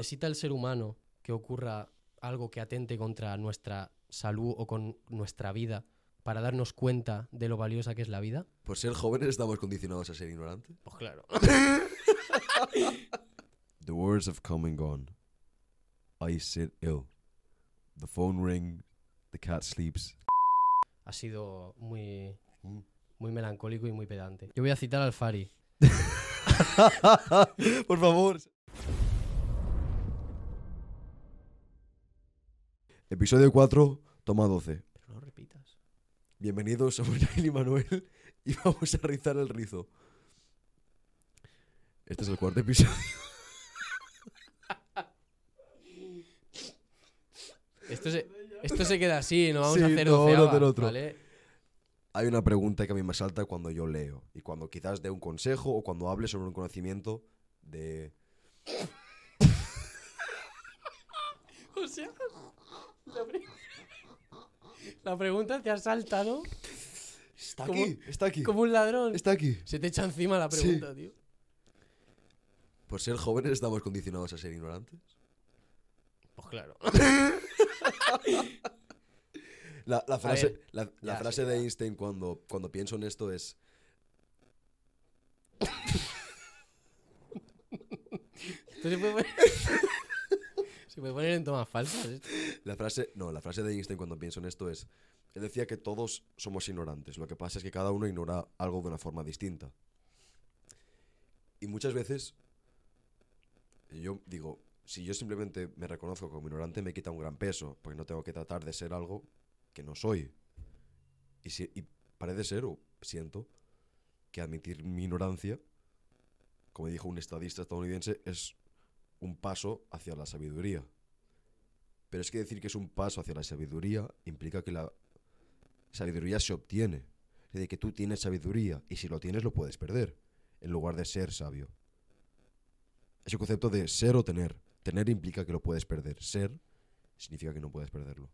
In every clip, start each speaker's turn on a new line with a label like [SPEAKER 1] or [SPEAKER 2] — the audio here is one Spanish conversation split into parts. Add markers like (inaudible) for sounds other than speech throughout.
[SPEAKER 1] ¿Necesita el ser humano que ocurra algo que atente contra nuestra salud o con nuestra vida para darnos cuenta de lo valiosa que es la vida?
[SPEAKER 2] Por ser jóvenes estamos condicionados a ser ignorantes.
[SPEAKER 1] Pues claro. (laughs)
[SPEAKER 2] The words have come and gone. I sit ill. The phone ring. The cat sleeps.
[SPEAKER 1] Ha sido muy,
[SPEAKER 2] Mm.
[SPEAKER 1] muy melancólico y muy pedante. Yo voy a citar al Fari. (laughs)
[SPEAKER 2] Por favor. Episodio 4, toma 12.
[SPEAKER 1] Pero no repitas.
[SPEAKER 2] Bienvenidos, somos Nail y Manuel y vamos a rizar el rizo. Este es el cuarto episodio.
[SPEAKER 1] Esto se, esto se queda así, no vamos
[SPEAKER 2] Sí,
[SPEAKER 1] a hacer
[SPEAKER 2] no,
[SPEAKER 1] doceava,
[SPEAKER 2] otro.
[SPEAKER 1] ¿vale?
[SPEAKER 2] Hay una pregunta que a mí me salta cuando yo leo y cuando quizás dé un consejo o cuando hable sobre un conocimiento de... (laughs)
[SPEAKER 1] la, pre- (laughs) la pregunta te ha saltado
[SPEAKER 2] Está aquí, está aquí,
[SPEAKER 1] como un ladrón.
[SPEAKER 2] está aquí.
[SPEAKER 1] Se te echa encima la
[SPEAKER 2] Sí.
[SPEAKER 1] pregunta, tío.
[SPEAKER 2] Por ser jóvenes estamos condicionados a ser ignorantes.
[SPEAKER 1] Pues claro. (laughs)
[SPEAKER 2] La, la frase,
[SPEAKER 1] ver,
[SPEAKER 2] la, la
[SPEAKER 1] ya,
[SPEAKER 2] frase
[SPEAKER 1] sí,
[SPEAKER 2] de. Einstein cuando, cuando pienso en esto es... (laughs)
[SPEAKER 1] se puede poner en tomas falsas. esto.
[SPEAKER 2] La frase, no, la frase de Einstein cuando pienso en esto es, él decía que todos somos ignorantes, lo que pasa es que cada uno ignora algo de una forma distinta. Y muchas veces, yo digo, si yo simplemente me reconozco como ignorante, me quita un gran peso, porque no tengo que tratar de ser algo que no soy. Y, si, y parece ser, o siento, que admitir mi ignorancia, como dijo un estadista estadounidense, es un paso hacia la sabiduría. Pero es que decir que es un paso hacia la sabiduría implica que la sabiduría se obtiene. Es decir, que tú tienes sabiduría y si lo tienes lo puedes perder, en lugar de ser sabio. Es el concepto de ser o tener. Tener implica que lo puedes perder. Ser significa que no puedes perderlo.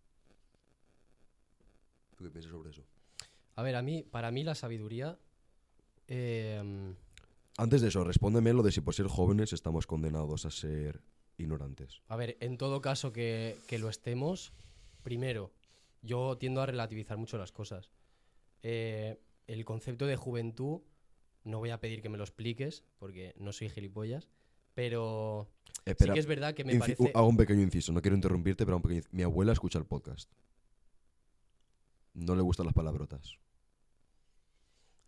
[SPEAKER 2] ¿Tú qué piensas sobre eso?
[SPEAKER 1] A ver, a mí, para mí la sabiduría. eh,
[SPEAKER 2] Antes de eso, respóndeme lo de si por ser jóvenes estamos condenados a ser ignorantes.
[SPEAKER 1] a ver, en todo caso que, que lo estemos, primero, yo tiendo a relativizar mucho las cosas. Eh, el concepto de juventud, no voy a pedir que me lo expliques, porque no soy gilipollas, pero
[SPEAKER 2] Espera,
[SPEAKER 1] sí que es verdad que me parece.
[SPEAKER 2] hago un pequeño inciso, no quiero interrumpirte, pero hago un pequeño Mi abuela escucha el podcast. No le gustan las palabrotas.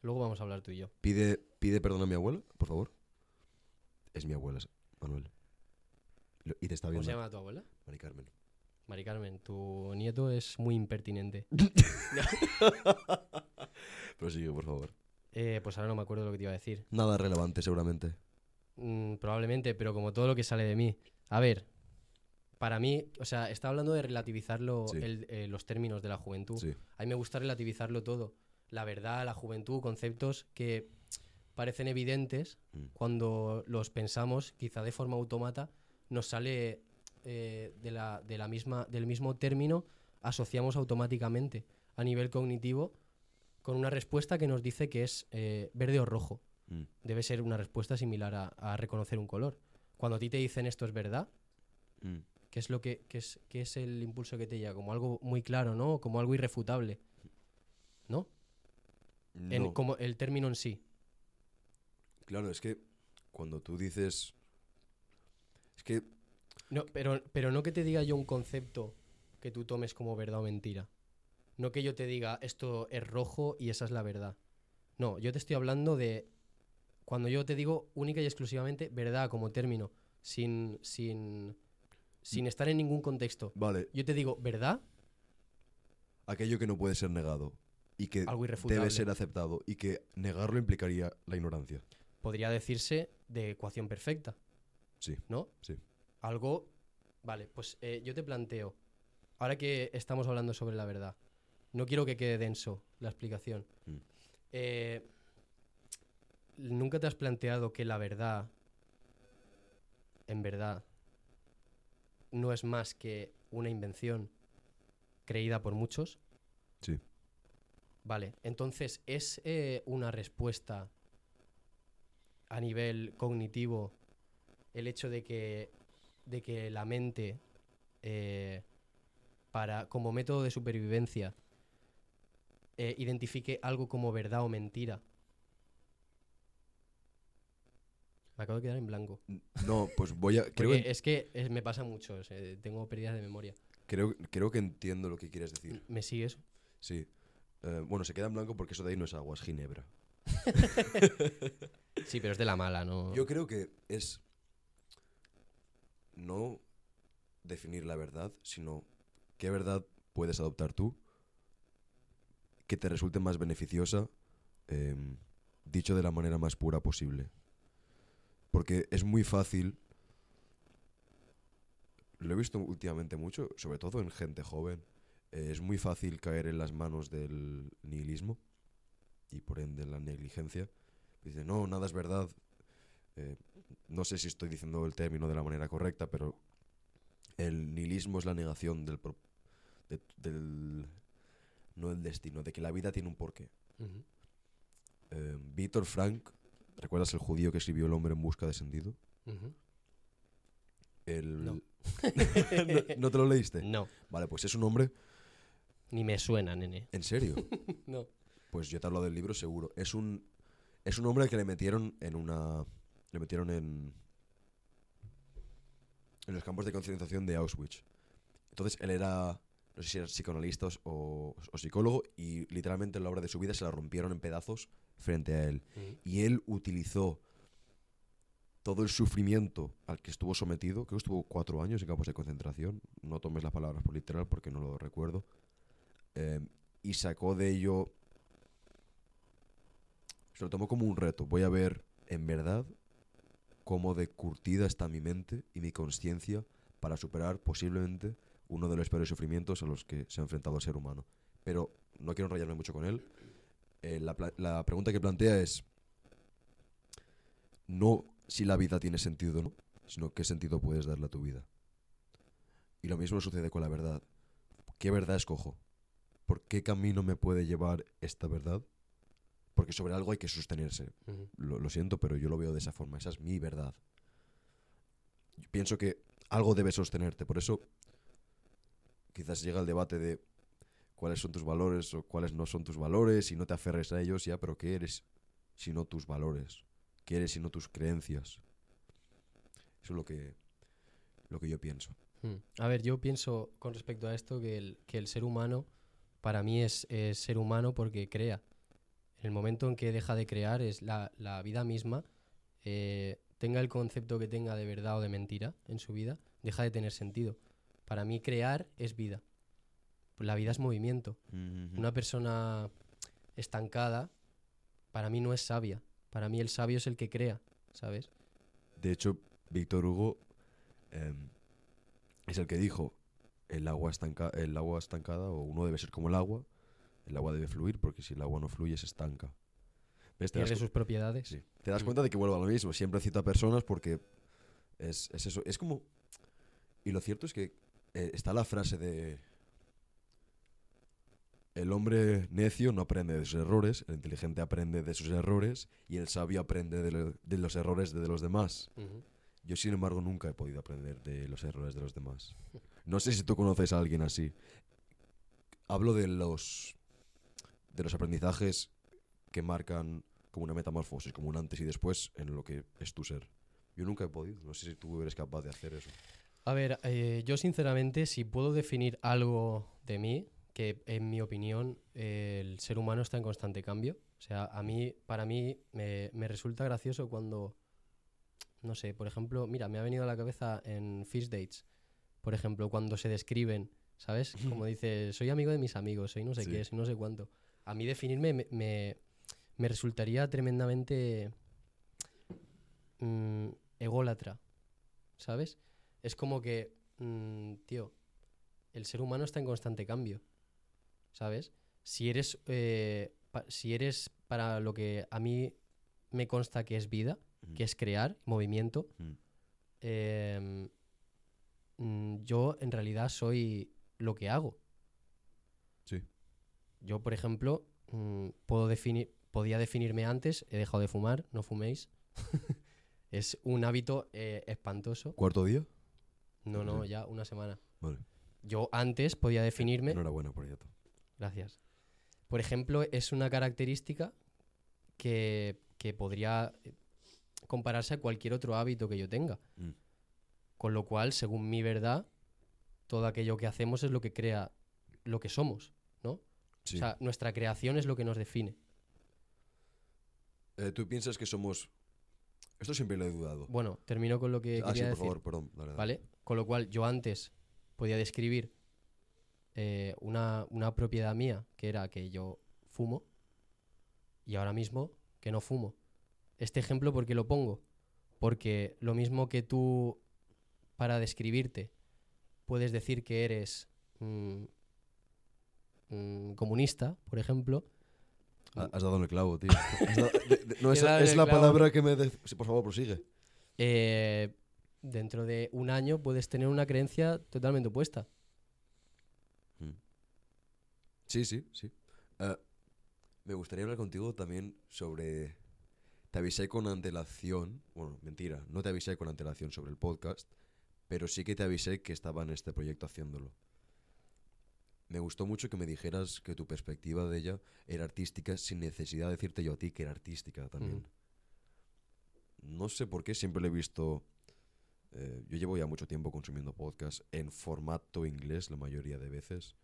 [SPEAKER 1] Luego vamos a hablar tú y yo.
[SPEAKER 2] Pide, pide perdón a mi abuela, por favor. Es mi abuela, Manuel. Lo- Y te está
[SPEAKER 1] ¿Cómo
[SPEAKER 2] viendo.
[SPEAKER 1] se llama tu abuela?
[SPEAKER 2] Mari Carmen.
[SPEAKER 1] Mari Carmen, tu nieto es muy impertinente. (laughs)
[SPEAKER 2] Prosigue, por favor.
[SPEAKER 1] Eh, pues ahora no me acuerdo lo que te iba a decir.
[SPEAKER 2] Nada relevante, seguramente.
[SPEAKER 1] Mm, probablemente, pero como todo lo que sale de mí. A ver, para mí, o sea, está hablando de relativizarlo,
[SPEAKER 2] Sí.
[SPEAKER 1] el- eh, los términos de la juventud.
[SPEAKER 2] Sí.
[SPEAKER 1] A mí me gusta relativizarlo todo. La verdad, la juventud, conceptos que parecen evidentes
[SPEAKER 2] Mm.
[SPEAKER 1] cuando los pensamos, quizá de forma automata, nos sale eh, de la, de la misma, del mismo término, asociamos automáticamente a nivel cognitivo con una respuesta que nos dice que es eh, verde o rojo.
[SPEAKER 2] Mm.
[SPEAKER 1] Debe ser una respuesta similar a, a reconocer un color. Cuando a ti te dicen esto es verdad,
[SPEAKER 2] Mm.
[SPEAKER 1] ¿qué es lo que qué es, qué es el impulso que te llega? Como algo muy claro, ¿no? Como algo irrefutable. ¿No? En- como el término en sí.
[SPEAKER 2] Claro, es que cuando tú dices. Es que.
[SPEAKER 1] No, pero, pero no que te diga yo un concepto que tú tomes como verdad o mentira. No que yo te diga esto es rojo y esa es la verdad. No, yo te estoy hablando de cuando yo te digo única y exclusivamente verdad como término, sin, sin, sin estar en ningún contexto.
[SPEAKER 2] Vale,
[SPEAKER 1] Yo te digo verdad,
[SPEAKER 2] aquello que no puede ser negado. Y que
[SPEAKER 1] algo
[SPEAKER 2] debe ser aceptado. Y que negarlo implicaría la ignorancia.
[SPEAKER 1] Podría decirse de ecuación perfecta.
[SPEAKER 2] Sí.
[SPEAKER 1] ¿No?
[SPEAKER 2] Sí.
[SPEAKER 1] Algo. Vale, pues eh, yo te planteo. Ahora que estamos hablando sobre la verdad, no quiero que quede denso la explicación.
[SPEAKER 2] Mm.
[SPEAKER 1] Eh, ¿Nunca te has planteado que la verdad, en verdad, no es más que una invención creída por muchos?
[SPEAKER 2] Sí.
[SPEAKER 1] Vale, entonces, ¿es eh, una respuesta a nivel cognitivo el hecho de que de que la mente, eh, para, como método de supervivencia, eh, identifique algo como verdad o mentira. Me acabo de quedar en blanco.
[SPEAKER 2] No, pues voy a. Creo, que,
[SPEAKER 1] es que eh, me pasa mucho, o sea, tengo pérdidas de memoria.
[SPEAKER 2] creo, creo que entiendo lo que quieres decir.
[SPEAKER 1] ¿Me sigues?
[SPEAKER 2] Sí. Eh, bueno, se queda en blanco porque eso de ahí no es agua, es ginebra. (laughs)
[SPEAKER 1] Sí, pero es de la mala, ¿no?
[SPEAKER 2] Yo creo que es no definir la verdad, sino qué verdad puedes adoptar tú que te resulte más beneficiosa, em, dicho de la manera más pura posible. Porque es muy fácil, lo he visto últimamente mucho, sobre todo en gente joven, eh, es muy fácil caer en las manos del nihilismo y por ende la negligencia. Dice, no, nada es verdad, eh, no sé si estoy diciendo el término de la manera correcta, pero el nihilismo es la negación del, pro- de- del no del destino, de que la vida tiene un porqué. Eh, Víctor Frank, ¿recuerdas el judío que escribió El hombre en busca de sentido? El...
[SPEAKER 1] No. (laughs)
[SPEAKER 2] ¿No, no te lo leíste?
[SPEAKER 1] No,
[SPEAKER 2] Vale, pues es un hombre,
[SPEAKER 1] ni me suena, nene.
[SPEAKER 2] en serio. (laughs)
[SPEAKER 1] No.
[SPEAKER 2] Pues yo te hablo del libro seguro. Es un es un hombre que le metieron en una le metieron en en los campos de concentración de Auschwitz. Entonces él era no sé si era psicoanalista o, o psicólogo y literalmente la obra de su vida se la rompieron en pedazos frente a él.
[SPEAKER 1] Ujú.
[SPEAKER 2] Y él utilizó todo el sufrimiento al que estuvo sometido, creo que estuvo cuatro años en campos de concentración, no tomes las palabras por literal porque no lo recuerdo, eh, y sacó de ello, se lo tomó como un reto, voy a ver en verdad cómo de curtida está mi mente y mi conciencia para superar posiblemente uno de los peores sufrimientos a los que se ha enfrentado el ser humano. Pero no quiero enrollarme mucho con él. Eh, la, pregunta que plantea es no si la vida tiene sentido no, sino qué sentido puedes darle a tu vida. Y lo mismo sucede con la verdad. ¿Qué verdad escojo? ¿Por qué camino me puede llevar esta verdad? Porque sobre algo hay que sostenerse. Lo, lo siento, pero yo lo veo de esa forma. Esa es mi verdad. Yo pienso que algo debe sostenerte. Por eso quizás llega el debate de cuáles son tus valores o cuáles no son tus valores y no te aferres a ellos ya, pero ¿qué eres si no tus valores? ¿Qué eres si no tus creencias? Eso es lo que, lo que yo pienso.
[SPEAKER 1] Mm. A ver, yo pienso con respecto a esto que el, que el ser humano, para mí es, es ser humano porque crea. En el momento en que deja de crear, es la, la vida misma, eh, tenga el concepto que tenga de verdad o de mentira en su vida, deja de tener sentido. Para mí crear es vida. La vida es movimiento. Una persona estancada, para mí no es sabia. Para mí el sabio es el que crea, ¿sabes?
[SPEAKER 2] De hecho, Víctor Hugo em, es el que dijo el agua, estanca, el agua estancada o uno debe ser como el agua, el agua debe fluir porque si el agua no fluye se estanca. ¿Ves? Te das,
[SPEAKER 1] sus propiedades.
[SPEAKER 2] sí. Te das
[SPEAKER 1] Mm.
[SPEAKER 2] cuenta de que vuelve a lo mismo. Siempre cita personas porque es, es eso. Es como... Y lo cierto es que eh, está la frase de... El hombre necio no aprende de sus errores, el inteligente aprende de sus errores y el sabio aprende de, lo- de los errores de los demás.
[SPEAKER 1] Ujú.
[SPEAKER 2] Yo, sin embargo, nunca he podido aprender de los errores de los demás. No sé si tú conoces a alguien así. Hablo de los de los aprendizajes que marcan como una metamorfosis, como un antes y después en lo que es tu ser. Yo nunca he podido. No sé si tú eres capaz de hacer eso.
[SPEAKER 1] A ver, eh, yo sinceramente, si puedo definir algo de mí, que en mi opinión el ser humano está en constante cambio. O sea, a mí, para mí, me, me resulta gracioso cuando, no sé, por ejemplo, mira, me ha venido a la cabeza en Fish Dates, por ejemplo, cuando se describen, ¿sabes? Como dice, soy amigo de mis amigos, soy no sé
[SPEAKER 2] Sí.
[SPEAKER 1] qué, soy no sé cuánto. A mí definirme me, me, me resultaría tremendamente mm, ególatra, ¿sabes? Es como que, mm, tío, el ser humano está en constante cambio, ¿sabes? Si eres, eh, si eres para lo que a mí me consta que es vida, que es crear, movimiento,
[SPEAKER 2] Mm.
[SPEAKER 1] mm, yo en realidad soy lo que hago.
[SPEAKER 2] Sí.
[SPEAKER 1] Yo, por ejemplo, mm, puedo definir, podía definirme antes, he dejado de fumar, no fuméis. (laughs) es un hábito eh, espantoso.
[SPEAKER 2] ¿Cuarto día?
[SPEAKER 1] No, no, ya una semana.
[SPEAKER 2] Vale.
[SPEAKER 1] Yo antes podía definirme.
[SPEAKER 2] Enhorabuena por ello.
[SPEAKER 1] Gracias. Por ejemplo, es una característica que, que podría eh, compararse a cualquier otro hábito que yo tenga.
[SPEAKER 2] Mm.
[SPEAKER 1] Con lo cual, según mi verdad, todo aquello que hacemos es lo que crea lo que somos, ¿no?
[SPEAKER 2] Sí.
[SPEAKER 1] O sea, nuestra creación es lo que nos define.
[SPEAKER 2] Eh, ¿Tú piensas que somos... Esto siempre lo he dudado.
[SPEAKER 1] Bueno, termino con lo que
[SPEAKER 2] ah, sí, por
[SPEAKER 1] decir.
[SPEAKER 2] favor, perdón.
[SPEAKER 1] ¿Vale? Con lo cual, yo antes podía describir eh, una, una propiedad mía, que era que yo fumo, y ahora mismo que no fumo. Este ejemplo, ¿por qué lo pongo? Porque lo mismo que tú, para describirte, puedes decir que eres mm, mm, comunista, por ejemplo.
[SPEAKER 2] Ha- Has dado en el clavo, tío. (laughs) Has dado- de- de- no, es
[SPEAKER 1] el
[SPEAKER 2] la
[SPEAKER 1] clavo.
[SPEAKER 2] palabra que me... por favor, prosigue.
[SPEAKER 1] eh, dentro de un año puedes tener una creencia totalmente opuesta.
[SPEAKER 2] Sí, sí, sí. Eh, me gustaría hablar contigo también sobre... Te avisé con antelación, bueno, mentira, no te avisé con antelación sobre el podcast, pero sí que te avisé que estaba en este proyecto haciéndolo. Me gustó mucho que me dijeras que tu perspectiva de ella era artística sin necesidad de decirte yo a ti que era artística también. No sé por qué, siempre lo he visto... eh, yo llevo ya mucho tiempo consumiendo podcasts en formato inglés la mayoría de veces,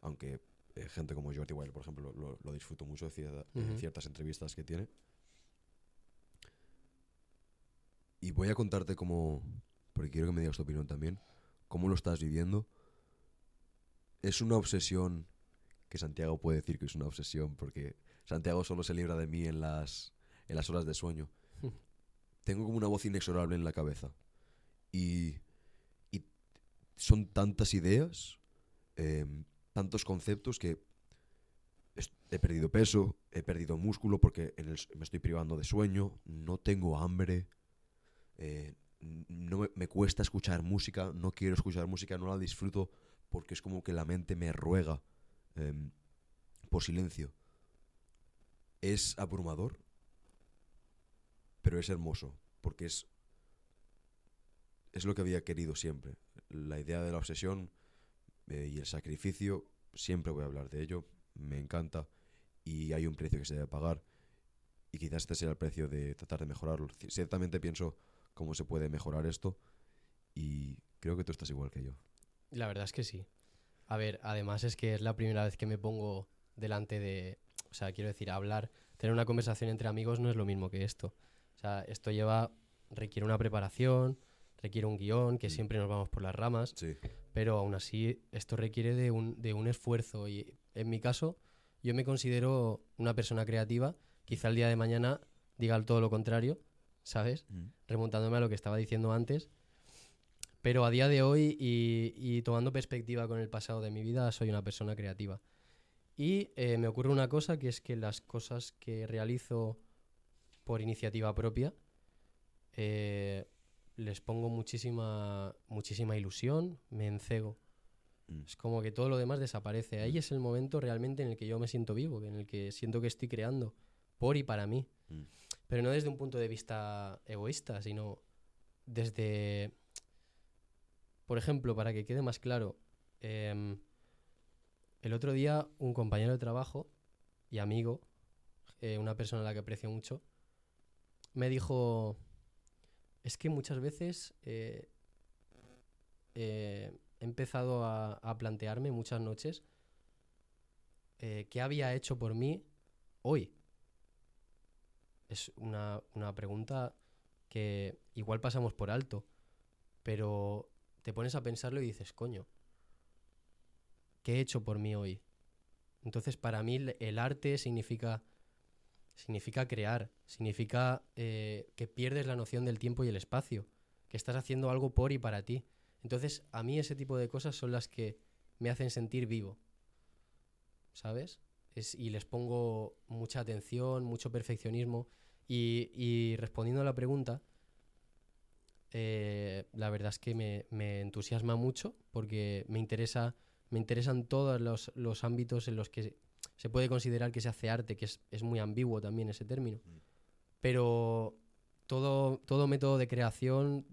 [SPEAKER 2] aunque eh, gente como Jordi Wild, por ejemplo, lo, lo disfruto mucho de
[SPEAKER 1] Ujú.
[SPEAKER 2] ciertas entrevistas que tiene. Y voy a contarte cómo, porque quiero que me digas tu opinión también, cómo lo estás viviendo. Es una obsesión que Santiago puede decir que es una obsesión, porque Santiago solo se libra de mí en las, en las horas de sueño. (laughs) Tengo como una voz inexorable en la cabeza. Y, y son tantas ideas, em, tantos conceptos que he perdido peso, he perdido músculo porque en el me estoy privando de sueño, no tengo hambre, eh, no me, cuesta escuchar música, no quiero escuchar música, no la disfruto porque es como que la mente me ruega em, por silencio. Es abrumador, pero es hermoso porque es es lo que había querido siempre. La idea de la obsesión eh, y el sacrificio, siempre voy a hablar de ello, me encanta y hay un precio que se debe pagar y quizás este sea el precio de tratar de mejorarlo. Ciertamente pienso cómo se puede mejorar esto y creo que tú estás igual que yo.
[SPEAKER 1] La verdad es que sí. A ver, además es que es la primera vez que me pongo delante de, o sea, quiero decir, hablar, tener una conversación entre amigos no es lo mismo que esto. O sea, esto lleva, requiere una preparación, requiere un guion, que
[SPEAKER 2] Mm.
[SPEAKER 1] siempre nos vamos por las ramas,
[SPEAKER 2] Sí.
[SPEAKER 1] pero aún así esto requiere de un, de un esfuerzo y en mi caso yo me considero una persona creativa, quizá el día de mañana diga todo lo contrario, ¿sabes? remontándome a lo que estaba diciendo antes. Pero a día de hoy y, y tomando perspectiva con el pasado de mi vida, soy una persona creativa. Y eh, me ocurre una cosa, que es que las cosas que realizo por iniciativa propia, eh, les pongo muchísima, muchísima ilusión, me encego.
[SPEAKER 2] Mm.
[SPEAKER 1] Es como que todo lo demás desaparece. Ahí es el momento realmente en el que yo me siento vivo, en el que siento que estoy creando por y para mí. Pero no desde un punto de vista egoísta, sino desde... Por ejemplo, para que quede más claro, em, el otro día un compañero de trabajo y amigo, eh, una persona a la que aprecio mucho, me dijo, es que muchas veces eh, eh, he empezado a, a plantearme muchas noches qué había hecho por mí hoy. Es una, una pregunta que igual pasamos por alto, pero te pones a pensarlo y dices, coño, ¿qué he hecho por mí hoy? Entonces, para mí el- arte significa, significa crear, significa eh, que pierdes la noción del tiempo y el espacio, que estás haciendo algo por y para ti. Entonces, a mí ese tipo de cosas son las que me hacen sentir vivo, ¿sabes? Es- y les pongo mucha atención, mucho perfeccionismo. Y, y respondiendo a la pregunta, eh, la verdad es que me, me entusiasma mucho porque me interesa me interesan todos los, los ámbitos en los que se puede considerar que se hace arte, que es, es muy ambiguo también ese término.
[SPEAKER 2] Mm.
[SPEAKER 1] Pero todo, todo método de creación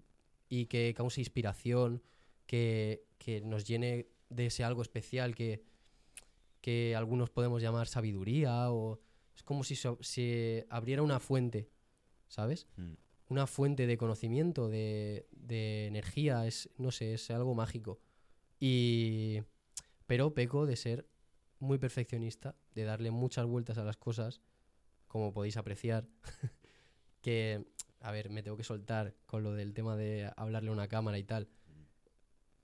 [SPEAKER 1] y que cause inspiración, que, que nos llene de ese algo especial que, que algunos podemos llamar sabiduría o es como si se abriera una fuente, ¿sabes?
[SPEAKER 2] Mm.
[SPEAKER 1] Una fuente de conocimiento, de, de energía, es, no sé, es algo mágico. Y, pero peco de ser muy perfeccionista, de darle muchas vueltas a las cosas, como podéis apreciar, (laughs) que, a ver, me tengo que soltar con lo del tema de hablarle a una cámara y tal.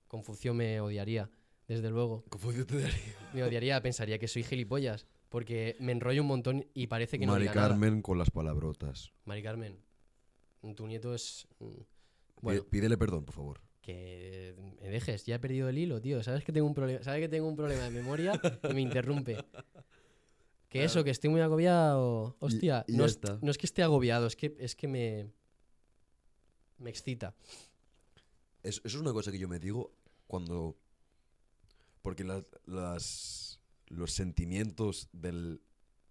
[SPEAKER 1] Confucio me odiaría, desde luego.
[SPEAKER 2] Confucio te daría.
[SPEAKER 1] Me odiaría, pensaría que soy gilipollas, porque me enrollo un montón y parece que no
[SPEAKER 2] Mari
[SPEAKER 1] diga nada.
[SPEAKER 2] Carmen con las palabrotas.
[SPEAKER 1] Mari Carmen, tu nieto es... mm, Bueno,
[SPEAKER 2] Pídele perdón, por favor.
[SPEAKER 1] que me dejes, ya he perdido el hilo, tío. ¿Sabes que tengo un problema? ¿Sabes que tengo un problema de memoria y me interrumpe? (laughs) Que eso, que estoy muy agobiado. Hostia,
[SPEAKER 2] y
[SPEAKER 1] no, es, no que esté agobiado, es que, es que me. Me excita.
[SPEAKER 2] Es- eso es una cosa que yo me digo cuando. Porque las, las- los sentimientos de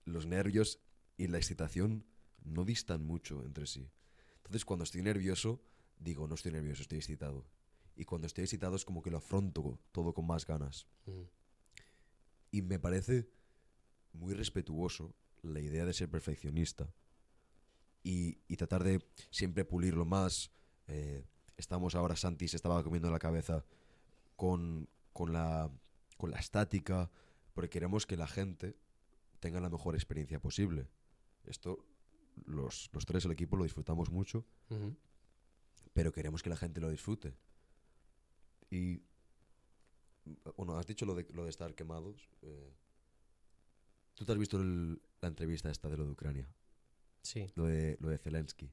[SPEAKER 2] los nervios y la excitación no distan mucho entre sí. Entonces, cuando estoy nervioso, digo, no estoy nervioso, estoy excitado. Y cuando estoy excitado es como que lo afronto todo con más ganas.
[SPEAKER 1] Mm,
[SPEAKER 2] Y me parece muy respetuoso la idea de ser perfeccionista y, y tratar de siempre pulirlo más. Eh, estamos ahora, Santi se estaba comiendo la cabeza con, con, la, con la estática, porque queremos que la gente tenga la mejor experiencia posible. Esto, los, los tres, el equipo, lo disfrutamos mucho, pero queremos que la gente lo disfrute. Y, bueno, has dicho lo de, lo de estar quemados. eh, ¿Tú te has visto el- la entrevista esta de lo de Ucrania?
[SPEAKER 1] Sí.
[SPEAKER 2] Lo de, lo de Zelensky.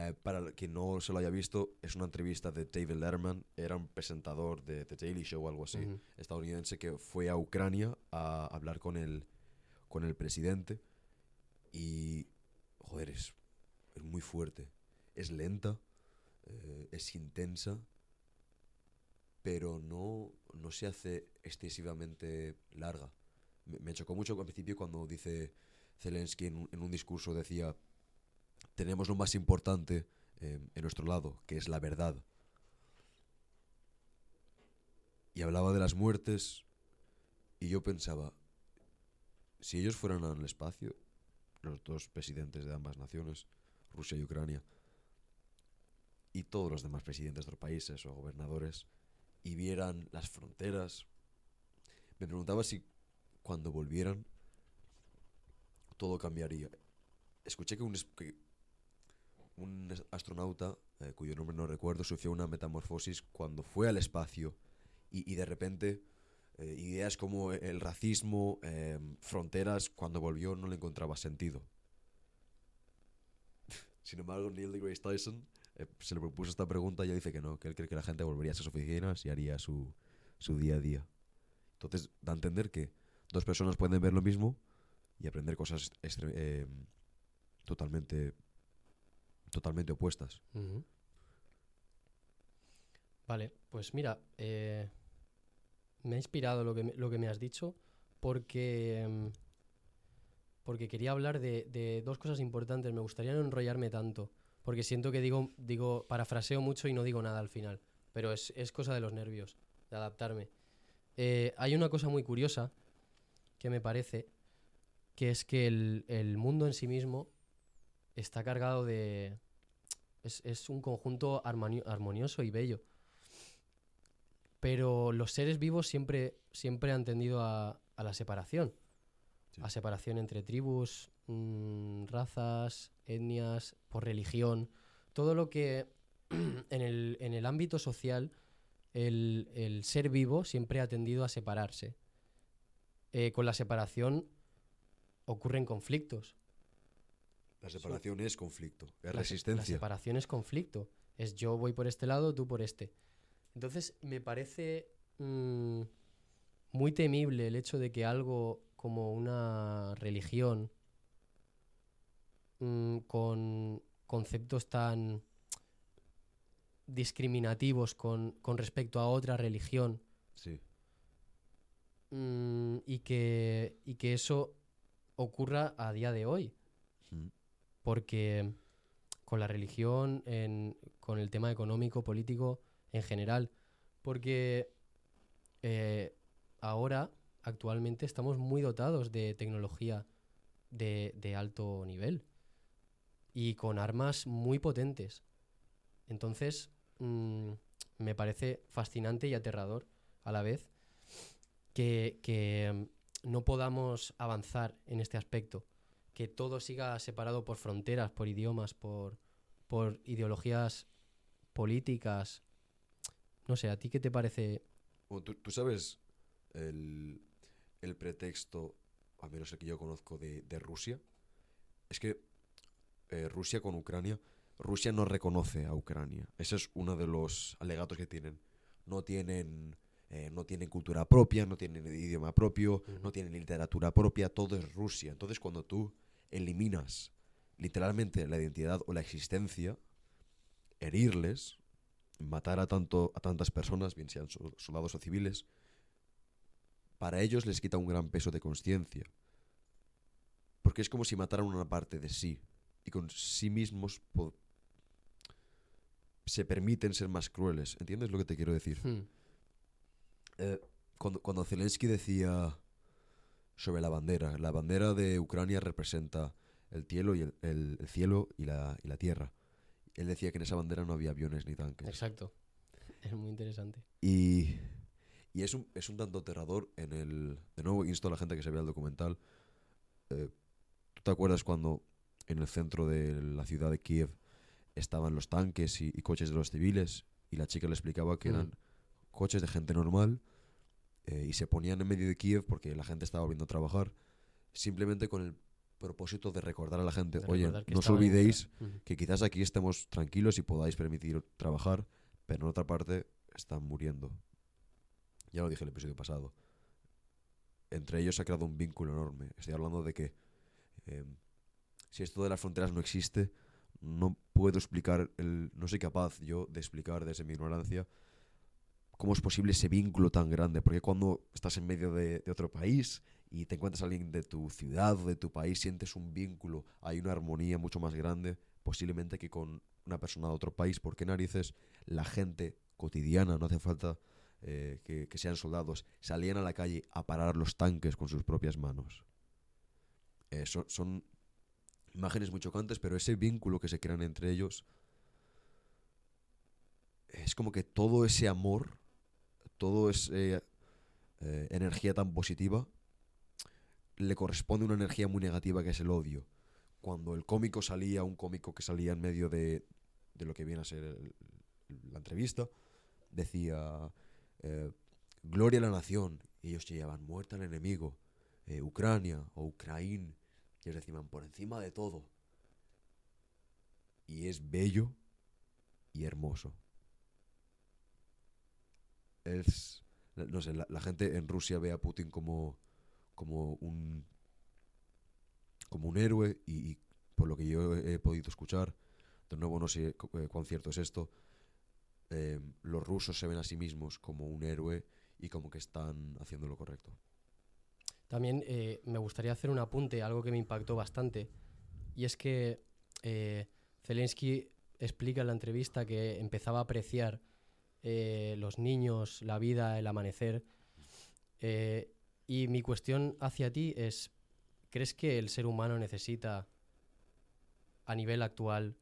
[SPEAKER 2] Eh, para el- quien no se lo haya visto, es una entrevista de David Letterman. Era un presentador de The Daily Show o algo así, estadounidense, que fue a Ucrania a hablar con el, con el presidente. Y, joder, es, es muy fuerte. Es lenta, eh, es intensa, pero no, no se hace excesivamente larga. Me, me chocó mucho al principio cuando dice Zelensky en un, en un discurso, decía, tenemos lo más importante eh, en nuestro lado, que es la verdad. Y hablaba de las muertes y yo pensaba, si ellos fueran al espacio, los dos presidentes de ambas naciones, Rusia y Ucrania, y todos los demás presidentes de otros países o gobernadores, y vieran las fronteras, me preguntaba si cuando volvieran todo cambiaría. Escuché que un, un astronauta, eh, cuyo nombre no recuerdo, sufrió una metamorfosis cuando fue al espacio y, de repente eh, ideas como el racismo, eh, fronteras, cuando volvió no le encontraba sentido. (laughs) Sin embargo, Neil deGrasse Tyson se le propuso esta pregunta y ella dice que no, que él cree que la gente volvería a sus oficinas y haría su, su día a día. Entonces, da a entender que dos personas pueden ver lo mismo y aprender cosas totalmente, totalmente opuestas.
[SPEAKER 1] Vale, pues mira, eh, me ha inspirado lo que me, lo que me has dicho porque, em, porque quería hablar de, de dos cosas importantes. Me gustaría no enrollarme tanto, porque siento que digo, digo parafraseo mucho y no digo nada al final, pero es, es cosa de los nervios, de adaptarme. Eh, hay una cosa muy curiosa que me parece, que es que el, el mundo en sí mismo está cargado de, es, es un conjunto armonio- armonioso y bello. Pero los seres vivos siempre, siempre han tendido a, a la separación.
[SPEAKER 2] Sí.
[SPEAKER 1] A separación entre tribus, mm, razas, etnias, por religión. Todo lo que (clears throat) en el, en el ámbito social el, el ser vivo siempre ha tendido a separarse. Eh, con la separación ocurren conflictos.
[SPEAKER 2] La separación es conflicto, es
[SPEAKER 1] La se- La
[SPEAKER 2] resistencia.
[SPEAKER 1] separación es conflicto. Es yo voy por este lado, tú por este. Entonces, me parece mm, muy temible el hecho de que algo como una religión, mm, con conceptos tan discriminativos con, con respecto a otra religión,
[SPEAKER 2] Sí.
[SPEAKER 1] mm, y, que, y que eso ocurra a día de hoy.
[SPEAKER 2] Mm.
[SPEAKER 1] Porque con la religión, en- con el tema económico, político, en general, Porque eh, ahora, actualmente, estamos muy dotados de tecnología de, alto nivel y con armas muy potentes. Entonces, mm, me parece fascinante y aterrador a la vez que, que, mm, no podamos avanzar en este aspecto, que todo siga separado por fronteras, por idiomas, por, por ideologías políticas. No sé, ¿a ti qué te parece?
[SPEAKER 2] Bueno, ¿tú, tú sabes el, el pretexto, a menos el que yo conozco, de, de Rusia? Es que eh, Rusia con Ucrania, Rusia no reconoce a Ucrania. Ese es uno de los alegatos que tienen. No tienen, eh, no tienen cultura propia, no tienen idioma propio, no tienen literatura propia, todo es Rusia. Entonces cuando tú eliminas literalmente la identidad o la existencia, herirles, matar a, tanto, a tantas personas, bien sean sol- soldados o civiles, para ellos les quita un gran peso de conciencia. Porque es como si mataran una parte de sí. Y con sí mismos se permiten ser más crueles. ¿Entiendes lo que te quiero decir?
[SPEAKER 1] Hmm,
[SPEAKER 2] Eh, cuando, cuando Zelensky decía sobre la bandera, la bandera de Ucrania representa el cielo y, el, el- el cielo y, la, y la tierra. Él decía que en esa bandera no había aviones ni tanques.
[SPEAKER 1] Exacto. Es muy interesante.
[SPEAKER 2] Y, y es, un, es un tanto aterrador en el... De nuevo, insto a la gente que se vea el documental. Eh, ¿Tú te acuerdas cuando en el centro de la ciudad de Kiev estaban los tanques y, y coches de los civiles? Y la chica le explicaba que
[SPEAKER 1] Mm.
[SPEAKER 2] eran coches de gente normal eh, y se ponían en medio de Kiev porque la gente estaba volviendo a trabajar simplemente con el propósito de recordar a la gente, oye, no os olvidéis que quizás aquí estemos tranquilos y podáis permitir trabajar, pero en otra parte están muriendo. Ya lo dije el episodio pasado. Entre ellos se ha creado un vínculo enorme. Estoy hablando de que eh, si esto de las fronteras no existe, no puedo explicar, el, no soy capaz yo de explicar desde mi ignorancia cómo es posible ese vínculo tan grande. Porque cuando estás en medio de, otro país y te encuentras a alguien de tu ciudad o de tu país, sientes un vínculo, hay una armonía mucho más grande posiblemente que con una persona de otro país. ¿Por qué narices la gente cotidiana, no hace falta eh, que, sean soldados, salían a la calle a parar los tanques con sus propias manos? Eh, son imágenes muy chocantes, pero ese vínculo que se crean entre ellos es como que todo ese amor, todo ese eh, energía tan positiva le corresponde una energía muy negativa que es el odio. Cuando el cómico salía, un cómico que salía en medio de, de lo que viene a ser la entrevista, decía eh, Gloria a la nación. Ellos llevaban muerta al enemigo, eh, Ucrania o Ucraín. Ellos decían por encima de todo. Y es bello y hermoso. Es. No sé, la, gente en Rusia ve a Putin como, como un. como un héroe y, por lo que yo he, podido escuchar, de nuevo no sé eh, cuán cierto es esto, eh, los rusos se ven a sí mismos como un héroe y como que están haciendo lo correcto.
[SPEAKER 1] También eh, me gustaría hacer un apunte, algo que me impactó bastante, y es que Zelensky explica en la entrevista que empezaba a apreciar eh, los niños, la vida, el amanecer. eh, y mi cuestión hacia ti es, ¿crees que el ser humano necesita, a nivel actual,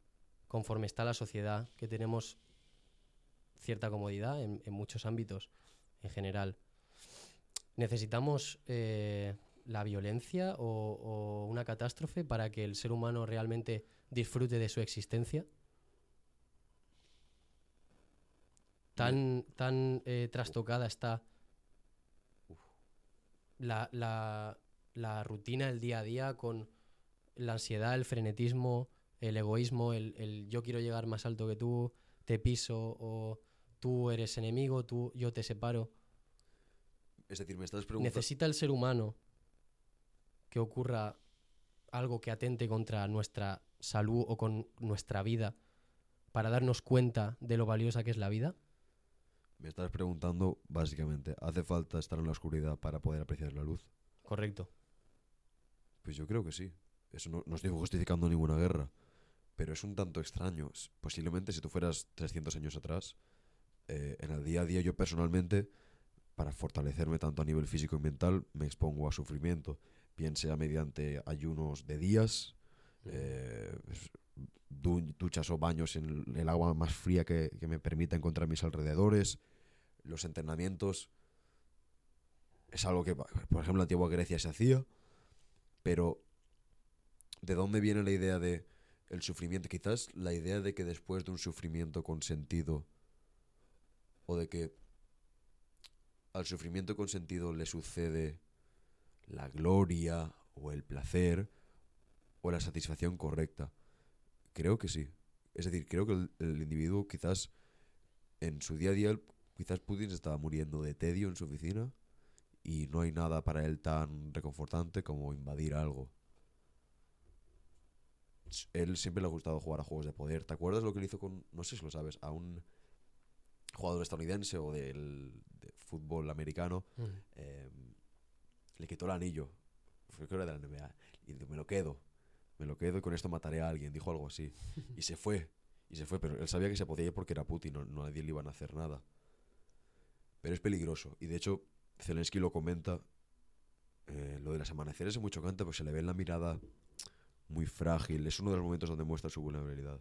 [SPEAKER 1] conforme está la sociedad, que tenemos cierta comodidad en, muchos ámbitos en general, ¿Necesitamos eh, la violencia o una catástrofe para que el ser humano realmente disfrute de su existencia? Tan, tan eh, trastocada está la, la- la rutina, el día a día con la ansiedad, el frenetismo, el egoísmo, el, el yo quiero llegar más alto que tú, te piso o tú eres enemigo, tú, yo te separo.
[SPEAKER 2] Es decir, me estás preguntando...
[SPEAKER 1] ¿Necesita el ser humano que ocurra algo que atente contra nuestra salud o con nuestra vida para darnos cuenta de lo valiosa que es la vida?
[SPEAKER 2] Me estás preguntando, básicamente, ¿hace falta estar en la oscuridad para poder apreciar la luz?
[SPEAKER 1] Correcto.
[SPEAKER 2] Pues yo creo que sí. Eso no, no estoy justificando ninguna guerra. Pero es un tanto extraño. Posiblemente si tú fueras 300 años atrás, eh, en el día a día yo personalmente, para fortalecerme tanto a nivel físico y mental, me expongo a sufrimiento, bien sea mediante ayunos de días, eh, duchas o baños en el agua más fría que, me permita encontrar mis alrededores, los entrenamientos. Es algo que, por ejemplo, en la antigua Grecia se hacía, pero ¿de dónde viene la idea de el sufrimiento? Quizás la idea de que después de un sufrimiento con sentido, o de que al sufrimiento con sentido le sucede la gloria o el placer o la satisfacción correcta. Creo que sí. Es decir, creo que el, el individuo quizás en su día a día, quizás Putin se estaba muriendo de tedio en su oficina y no hay nada para él tan reconfortante como invadir algo. Él siempre le ha gustado jugar a juegos de poder. ¿Te acuerdas lo que le hizo con, no sé si lo sabes, a un jugador estadounidense o del de fútbol americano?
[SPEAKER 1] Mm.
[SPEAKER 2] eh, le quitó el anillo. Creo que era de la NBA. Y dijo, me lo quedo. Me lo quedo y con esto mataré a alguien. Dijo algo así. Y se fue. Y se fue. Pero él sabía que se podía ir porque era Putin. No, no nadie le iban a hacer nada. Pero es peligroso. Y de hecho, Zelensky lo comenta. eh, lo de las amaneceres es muy chocante porque se le ve en la mirada muy frágil. Es uno de los momentos donde muestra su vulnerabilidad.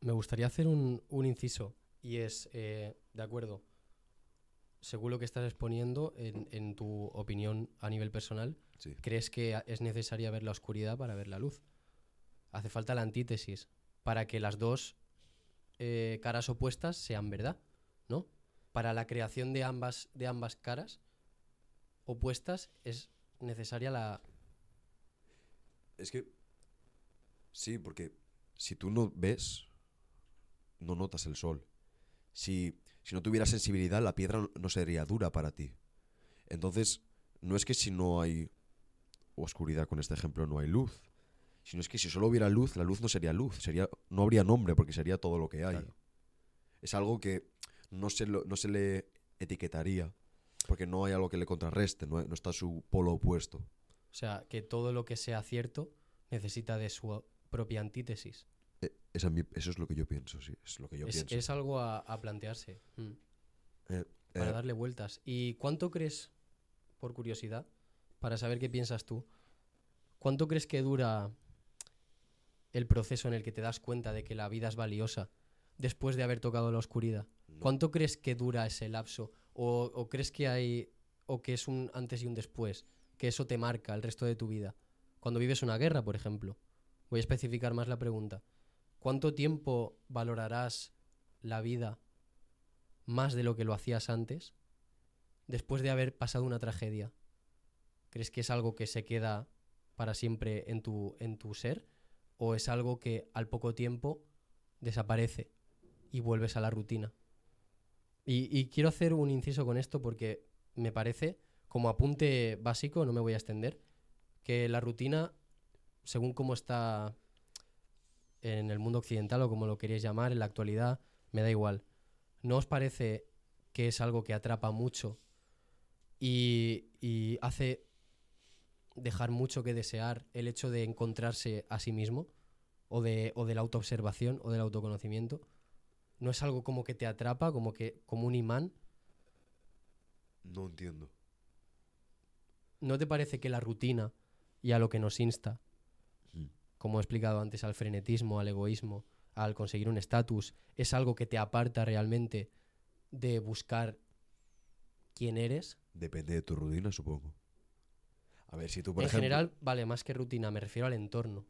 [SPEAKER 1] Me gustaría hacer un, un inciso y es, eh, de acuerdo, según lo que estás exponiendo, en, en tu opinión a nivel personal,
[SPEAKER 2] Sí.
[SPEAKER 1] ¿crees que es necesaria ver la oscuridad para ver la luz? Hace falta la antítesis para que las dos eh, caras opuestas sean verdad, ¿no? Para la creación de ambas, de ambas caras opuestas es necesaria la...
[SPEAKER 2] Es que. Sí, porque si tú no ves, no notas el sol. Si, si no tuvieras sensibilidad, la piedra no sería dura para ti. Entonces, no es que si no hay oscuridad con este ejemplo no hay luz, sino es que si solo hubiera luz, la luz no sería luz, sería no habría nombre porque sería todo lo que hay.
[SPEAKER 1] Claro.
[SPEAKER 2] Es algo que no se, lo- no se le etiquetaría porque no hay algo que le contrarreste, no, no está su polo opuesto.
[SPEAKER 1] O sea, que todo lo que sea cierto necesita de su propia antítesis.
[SPEAKER 2] Eh, esa mi- eso es lo que yo pienso, sí, es lo que yo
[SPEAKER 1] Es,
[SPEAKER 2] pienso.
[SPEAKER 1] es algo a, a plantearse, mm,
[SPEAKER 2] Eh,
[SPEAKER 1] para
[SPEAKER 2] eh,
[SPEAKER 1] darle vueltas. ¿Y cuánto crees, por curiosidad, para saber qué piensas tú, cuánto crees que dura el proceso en el que te das cuenta de que la vida es valiosa después de haber tocado la oscuridad?
[SPEAKER 2] no.
[SPEAKER 1] ¿Cuánto crees que dura ese lapso? ¿O, o crees que hay, o que es un antes y un después? Que eso te marca el resto de tu vida. Cuando vives una guerra, por ejemplo. Voy a especificar más la pregunta. ¿Cuánto tiempo valorarás la vida más de lo que lo hacías antes después de haber pasado una tragedia? ¿Crees que es algo que se queda para siempre en tu, en tu ser? ¿O es algo que al poco tiempo desaparece y vuelves a la rutina? Y, quiero hacer un inciso con esto porque me parece, como apunte básico, no me voy a extender, que la rutina, según cómo está en el mundo occidental o como lo queréis llamar, en la actualidad, me da igual. ¿No os parece que es algo que atrapa mucho y hace dejar mucho que desear el hecho de encontrarse a sí mismo o de, o de la autoobservación o del autoconocimiento? ¿No es algo como que te atrapa, como que como un imán?
[SPEAKER 2] No entiendo.
[SPEAKER 1] ¿No te parece que la rutina y a lo que nos insta,
[SPEAKER 2] Mm.
[SPEAKER 1] como he explicado antes, al frenetismo, al egoísmo, al conseguir un estatus, es algo que te aparta realmente de buscar quién eres?
[SPEAKER 2] Depende de tu rutina, supongo. A ver, si tú, por
[SPEAKER 1] en
[SPEAKER 2] ejemplo...
[SPEAKER 1] general, vale, más que rutina, me refiero al entorno.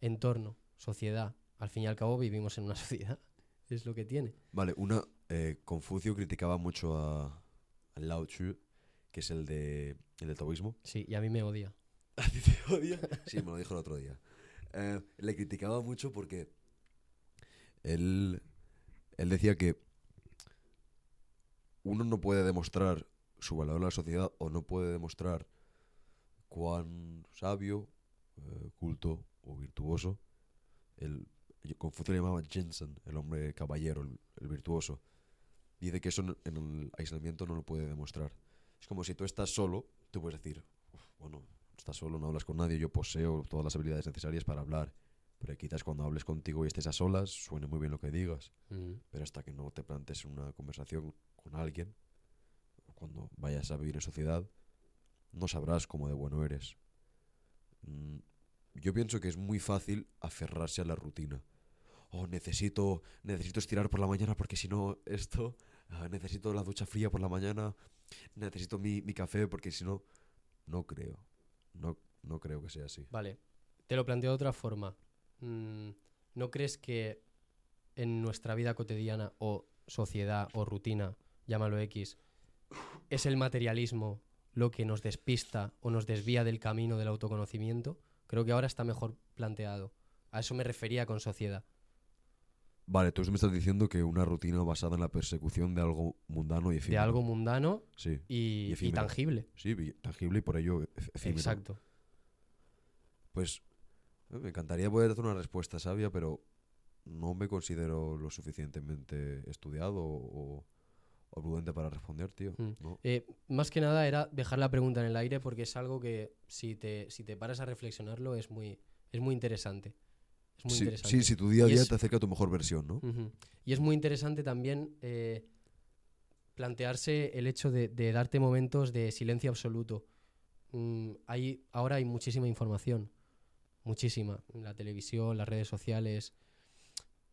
[SPEAKER 1] Entorno, sociedad. Al fin y al cabo vivimos en una (laughs) sociedad. Es lo que tiene.
[SPEAKER 2] Vale, una... eh, Confucio criticaba mucho a, a Lao Tzu, que es el de el del taoísmo.
[SPEAKER 1] Sí, y a mí me odia. (laughs)
[SPEAKER 2] ¿A ti te odia? Sí, me lo dijo el otro día. Eh, le criticaba mucho porque él, él decía que uno no puede demostrar su valor a la sociedad o no puede demostrar cuán sabio, eh, culto o virtuoso. El, Confucio le llamaba Jensen, el hombre caballero, el, el virtuoso. Dice que eso en- en el aislamiento no lo puede demostrar. Es como si tú estás solo, tú puedes decir, "Uf, bueno, estás solo, no hablas con nadie, yo poseo todas las habilidades necesarias para hablar. Porque quizás cuando hables contigo y estés a solas, suene muy bien lo que digas.
[SPEAKER 1] Mm.
[SPEAKER 2] Pero hasta que no te plantes una conversación con alguien, cuando vayas a vivir en sociedad, no sabrás cómo de bueno eres. Mm, Yo pienso que es muy fácil aferrarse a la rutina. Oh, necesito, necesito estirar por la mañana porque si no esto, ah, necesito la ducha fría por la mañana, necesito mi, mi café porque si no, no creo. No, no creo que sea así.
[SPEAKER 1] Vale, te lo planteo de otra forma. Mm, ¿No crees que en nuestra vida cotidiana o sociedad o rutina, llámalo X, es el materialismo lo que nos despista o nos desvía del camino del autoconocimiento? Creo que ahora está mejor planteado. A eso me refería con sociedad.
[SPEAKER 2] Vale, tú me estás diciendo que una rutina basada en la persecución de algo mundano y
[SPEAKER 1] De
[SPEAKER 2] efímero.
[SPEAKER 1] algo mundano
[SPEAKER 2] Sí,
[SPEAKER 1] y,
[SPEAKER 2] Y
[SPEAKER 1] y
[SPEAKER 2] efímero.
[SPEAKER 1] tangible.
[SPEAKER 2] sí, tangible y por ello ef- efímero.
[SPEAKER 1] Exacto.
[SPEAKER 2] Pues eh, me encantaría poder hacer una respuesta sabia, pero no me considero lo suficientemente estudiado o, o prudente para responder, tío.
[SPEAKER 1] Mm.
[SPEAKER 2] ¿no?
[SPEAKER 1] Eh, más que nada era dejar la pregunta en el aire porque es algo que si te, si te paras a reflexionarlo es muy, es muy interesante. Es muy
[SPEAKER 2] Sí,
[SPEAKER 1] interesante.
[SPEAKER 2] sí, si tu día a día
[SPEAKER 1] es-
[SPEAKER 2] te acerca a tu mejor versión, ¿no?
[SPEAKER 1] Y es muy interesante también eh, plantearse el hecho de, de darte momentos de silencio absoluto. Mm, hay, ahora hay muchísima información, muchísima. En la televisión, las redes sociales.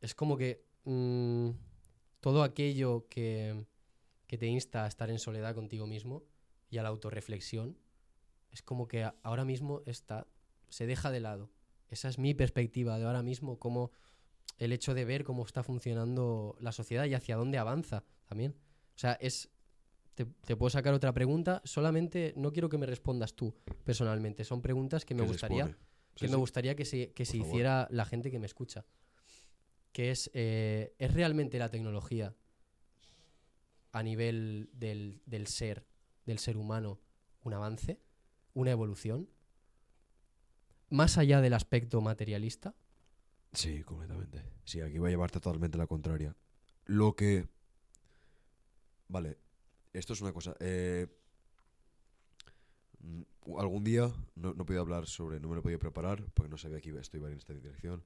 [SPEAKER 1] Es como que mm, todo aquello que, que te insta a estar en soledad contigo mismo y a la autorreflexión, es como que ahora mismo está, se deja de lado. Esa es mi perspectiva de ahora mismo, cómo el hecho de ver cómo está funcionando la sociedad y hacia dónde avanza también. O sea, es. Te, te puedo sacar otra pregunta, solamente no quiero que me respondas tú personalmente. Son preguntas que me gustaría que
[SPEAKER 2] Sí,
[SPEAKER 1] me gustaría que se, que se hiciera la gente que me escucha. Que es, eh, ¿es realmente la tecnología a nivel del, del ser, del ser humano, un avance, una evolución? Más allá del aspecto materialista.
[SPEAKER 2] Sí, completamente. Sí, aquí voy a llevarte totalmente la contraria. Lo que... Vale, esto es una cosa. eh, mm, algún día no, no podido hablar sobre... No me lo podido preparar porque no sabía que iba, esto iba a ir en esta dirección.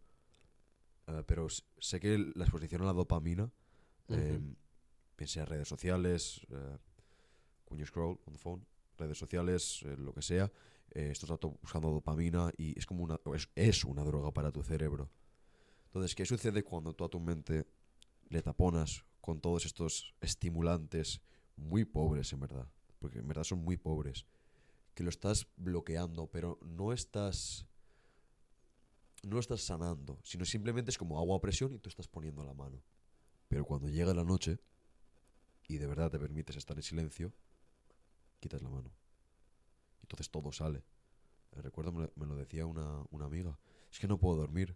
[SPEAKER 2] Eh, pero sé que la exposición a la dopamina, eh, Pensé en redes sociales, eh, when you scroll on the phone, redes sociales, eh, lo que sea, eh, auto- buscando dopamina y es como una, es, es una droga para tu cerebro. Entonces, ¿qué sucede cuando tú a tu mente le taponas con todos estos estimulantes muy pobres, en verdad? Porque en verdad son muy pobres. Que lo estás bloqueando, pero no estás. No lo estás sanando, sino simplemente es como agua a presión y tú estás poniendo la mano. Pero cuando llega la noche y de verdad te permites estar en silencio, quitas la mano. Entonces todo sale. Recuerdo, me lo, me lo decía una, una amiga. Es que no puedo dormir.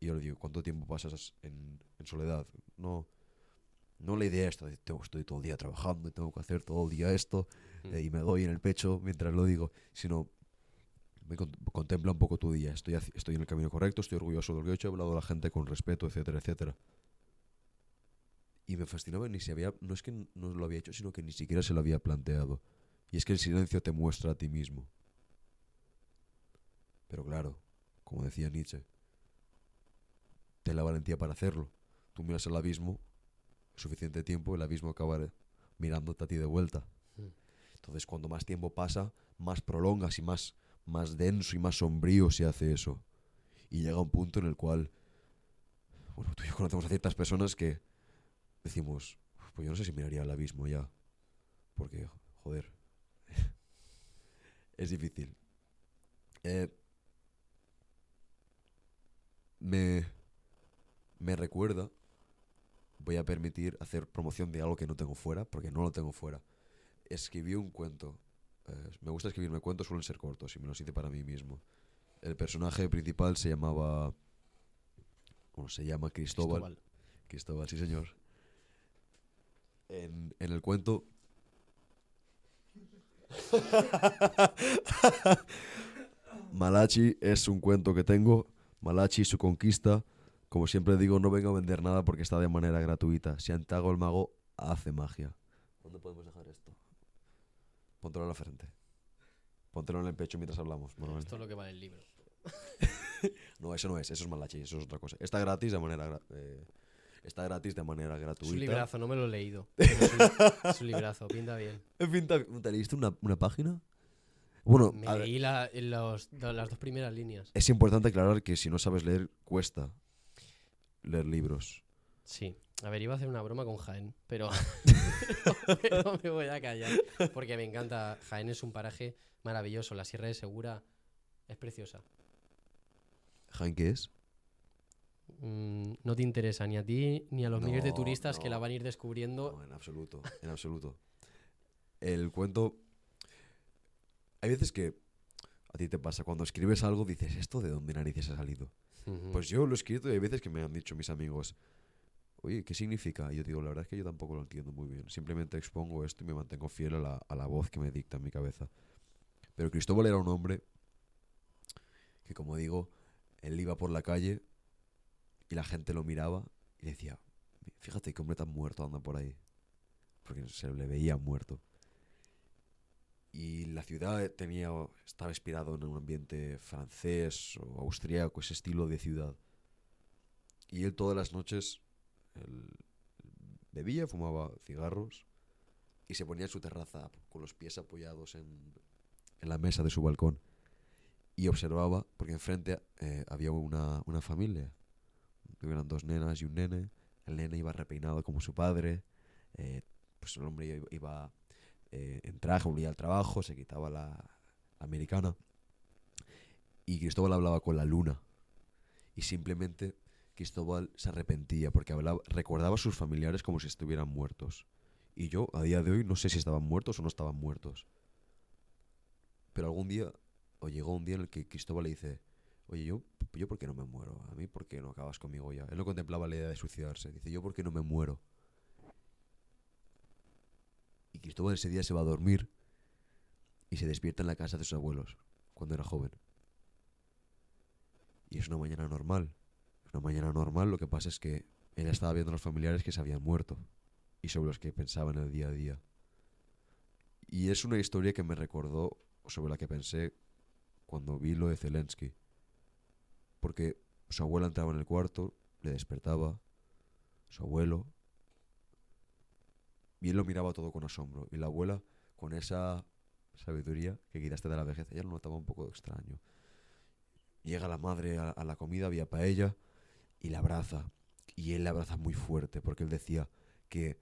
[SPEAKER 2] Y yo le digo, ¿cuánto tiempo pasas en, en soledad? No, no la idea esta de tengo, estoy todo el día trabajando y tengo que hacer todo el día esto
[SPEAKER 1] Mm.
[SPEAKER 2] eh, y me doy en el pecho mientras lo digo, sino me con- contempla un poco tu día. Estoy, estoy en el camino correcto, estoy orgulloso de lo que he hecho, he hablado a la gente con respeto, etcétera, etcétera. Y me fascinaba, ni se había, no es que no lo había hecho, sino que ni siquiera se lo había planteado. Y es que el silencio te muestra a ti mismo. Pero claro, como decía Nietzsche, ten la valentía para hacerlo. Tú miras al abismo, suficiente tiempo, el abismo acabará mirándote a ti de vuelta.
[SPEAKER 1] Mm.
[SPEAKER 2] Entonces, cuando más tiempo pasa, más prolongas y más, más denso y más sombrío se hace eso. Y llega un punto en el cual, bueno, tú y yo conocemos a ciertas personas que decimos, pues yo no sé si miraría al abismo ya. Porque, joder, (laughs) es difícil. Eh, me, me recuerda, voy a permitir hacer promoción de algo que no tengo fuera, porque no lo tengo fuera. Escribí un cuento. eh, me gusta escribirme cuentos, suelen ser cortos y me los hice para mí mismo. El personaje principal se llamaba... Bueno, se llama Cristóbal.
[SPEAKER 1] Cristóbal.
[SPEAKER 2] Cristóbal, sí señor. En, en el cuento... (laughs) Malachi es un cuento que tengo. Malachi y su conquista. Como siempre digo, no vengo a vender nada porque está de manera gratuita. Santiago el mago hace magia. ¿Dónde podemos dejar esto? Póntelo en la frente. Póntelo en el pecho mientras hablamos.
[SPEAKER 1] Esto es lo que vale el libro. (laughs)
[SPEAKER 2] no, eso no es, eso es malachi, eso es otra cosa. Está gratis de manera eh, está gratis de manera
[SPEAKER 1] Es un
[SPEAKER 2] gratuita.
[SPEAKER 1] librazo, no me lo he leído. (laughs) pero es, un, librazo, pinta bien.
[SPEAKER 2] ¿te, te leíste una, una página? Bueno,
[SPEAKER 1] Me leí la- los- las dos primeras líneas.
[SPEAKER 2] es importante aclarar que si no sabes leer, cuesta leer libros.
[SPEAKER 1] Sí. A ver, iba a hacer una broma con Jaén, pero, (laughs) (laughs) pero me voy a callar. Porque me encanta. Jaén es un paraje maravilloso. La Sierra de Segura es preciosa.
[SPEAKER 2] ¿Jaén qué es?
[SPEAKER 1] Mm, no te interesa ni a ti ni a los miles de
[SPEAKER 2] No,
[SPEAKER 1] turistas que la van a ir descubriendo.
[SPEAKER 2] No, en absoluto, en absoluto. El cuento... Hay veces que a ti te pasa, cuando escribes algo dices, ¿esto de dónde narices ha salido? Pues yo lo he escrito y hay veces que me han dicho mis amigos, oye, ¿qué significa? Y yo digo, la verdad es que yo tampoco lo entiendo muy bien. Simplemente expongo esto y me mantengo fiel a la, a la voz que me dicta en mi cabeza. Pero Cristóbal era un hombre que, como digo, él iba por la calle y la gente lo miraba y decía, fíjate qué hombre tan muerto anda por ahí. Porque se le veía muerto. Y la ciudad tenía, estaba inspirado en un ambiente francés o austríaco, ese estilo de ciudad. Y él todas las noches él bebía, fumaba cigarros y se ponía en su terraza con los pies apoyados en, en la mesa de su balcón y observaba, porque enfrente eh, había una, una familia. Eran dos nenas y un nene. El nene iba repeinado como su padre. eh, pues el hombre iba eh, en traje, volvía al trabajo, se quitaba la, la americana. Y Cristóbal hablaba con la luna. Y simplemente Cristóbal se arrepentía porque hablaba, recordaba a sus familiares como si estuvieran muertos. Y yo, a día de hoy, no sé si estaban muertos o no estaban muertos. Pero algún día, o llegó un día en el que Cristóbal le dice, oye, yo, yo por qué no me muero? A mí, ¿por qué no acabas conmigo ya? Él no contemplaba la idea de suicidarse. Dice, yo, ¿por qué no me muero? Y Cristóbal ese día se va a dormir y se despierta en la casa de sus abuelos, cuando era joven. Y es una mañana normal. Es una mañana normal, lo que pasa es que él estaba viendo a los familiares que se habían muerto y sobre los que pensaba en el día a día. Y es una historia que me recordó, sobre la que pensé cuando vi lo de Zelensky. Porque su abuela entraba en el cuarto, le despertaba, su abuelo, y él lo miraba todo con asombro. Y la abuela, con esa sabiduría que quizás te da la vejez, ella lo notaba un poco extraño. Llega la madre a, la comida, había paella, y la abraza. Y él la abraza muy fuerte, porque él decía que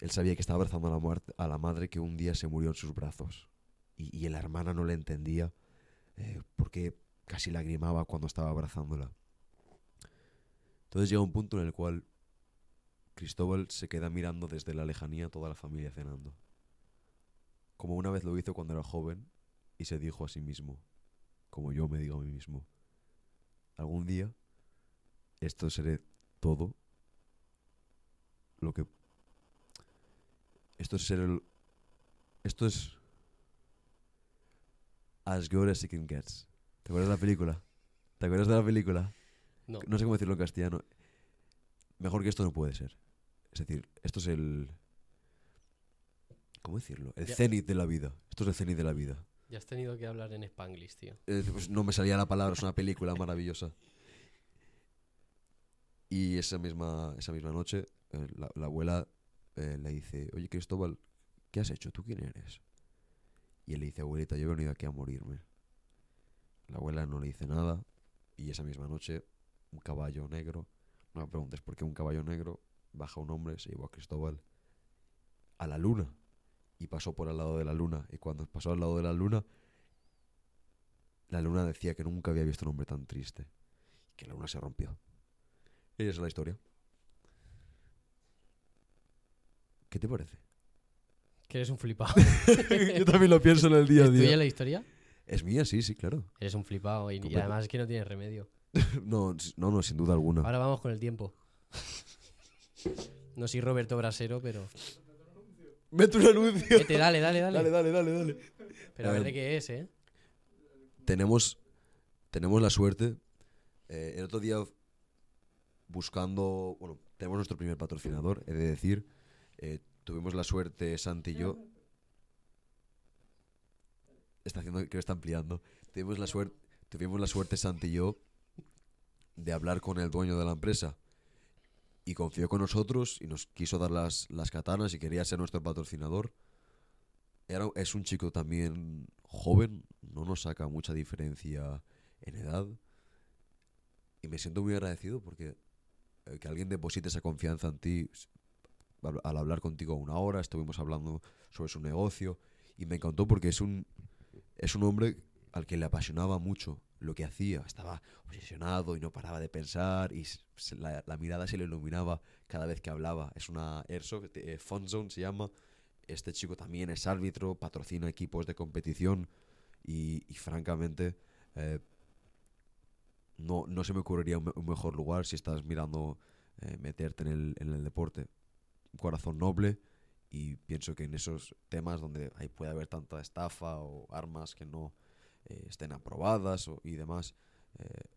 [SPEAKER 2] él sabía que estaba abrazando a la, muerte, a la madre que un día se murió en sus brazos. Y, y la hermana no le entendía eh, porque casi lagrimaba cuando estaba abrazándola. Entonces llega un punto en el cual Cristóbal se queda mirando desde la lejanía a toda la familia cenando. Como una vez lo hizo cuando era joven y se dijo a sí mismo, como yo me digo a mí mismo, algún día esto seré todo lo que... Esto es ser el... Esto es... As good as it can gets. ¿Te acuerdas de la película? ¿Te acuerdas de la película?
[SPEAKER 1] No.
[SPEAKER 2] No sé cómo decirlo en castellano. Mejor que esto no puede ser. Es decir, esto es el... ¿Cómo decirlo? El
[SPEAKER 1] Ya.
[SPEAKER 2] cenit de la vida. Esto es el cenit de la vida.
[SPEAKER 1] Ya has tenido que hablar en Spanglish, tío.
[SPEAKER 2] Eh, pues no me salía la palabra, es una película maravillosa. Y esa misma, esa misma noche, eh, la, la abuela eh, le dice, oye Cristóbal, ¿qué has hecho? ¿Tú quién eres? Y él le dice, abuelita, yo he venido aquí a morirme. La abuela no le dice nada y esa misma noche un caballo negro, no me preguntes por qué un caballo negro, baja un hombre, se llevó a Cristóbal a la luna y pasó por al lado de la luna. Y cuando pasó al lado de la luna, la luna decía que nunca había visto un hombre tan triste. Que la luna se rompió. Y esa es la historia. ¿Qué te parece?
[SPEAKER 1] Que eres un flipado. (laughs)
[SPEAKER 2] Yo también lo pienso en el día a
[SPEAKER 1] ¿Es tuya
[SPEAKER 2] día.
[SPEAKER 1] la historia?
[SPEAKER 2] Es mía, sí, sí, claro.
[SPEAKER 1] Eres un flipado y, y además es que no tienes remedio. (laughs)
[SPEAKER 2] No, no, no, sin duda alguna.
[SPEAKER 1] Ahora vamos con el tiempo. No soy Roberto Brasero, pero.
[SPEAKER 2] Mete un anuncio.
[SPEAKER 1] Vete, dale, dale, dale.
[SPEAKER 2] Dale, dale, dale, dale.
[SPEAKER 1] Pero a ver de qué es, ¿eh?
[SPEAKER 2] Tenemos, tenemos la suerte. eh, el otro día, buscando. Bueno, tenemos nuestro primer patrocinador, he de decir. eh, tuvimos la suerte, Santi y yo. Está haciendo, creo que está ampliando. Tuvimos la suerte, tuvimos la suerte, Santi y yo, de hablar con el dueño de la empresa y confió con nosotros y nos quiso dar las, las katanas y quería ser nuestro patrocinador. Era, es un chico también joven, no nos saca mucha diferencia en edad. Y me siento muy agradecido porque eh, que alguien deposite esa confianza en ti al hablar contigo una hora, estuvimos hablando sobre su negocio y me encantó porque es un, es un hombre al que le apasionaba mucho lo que hacía. Estaba obsesionado y no paraba de pensar y la, mirada se le iluminaba cada vez que hablaba. Es una Airsoft, eh, Fun Zone se llama. Este chico también es árbitro, patrocina equipos de competición y, francamente eh, no, no se me ocurriría un mejor lugar si estás mirando eh, meterte en el, en el deporte. Un corazón noble y pienso que en esos temas donde ahí puede haber tanta estafa o armas que no eh, estén aprobadas o- y demás, eh,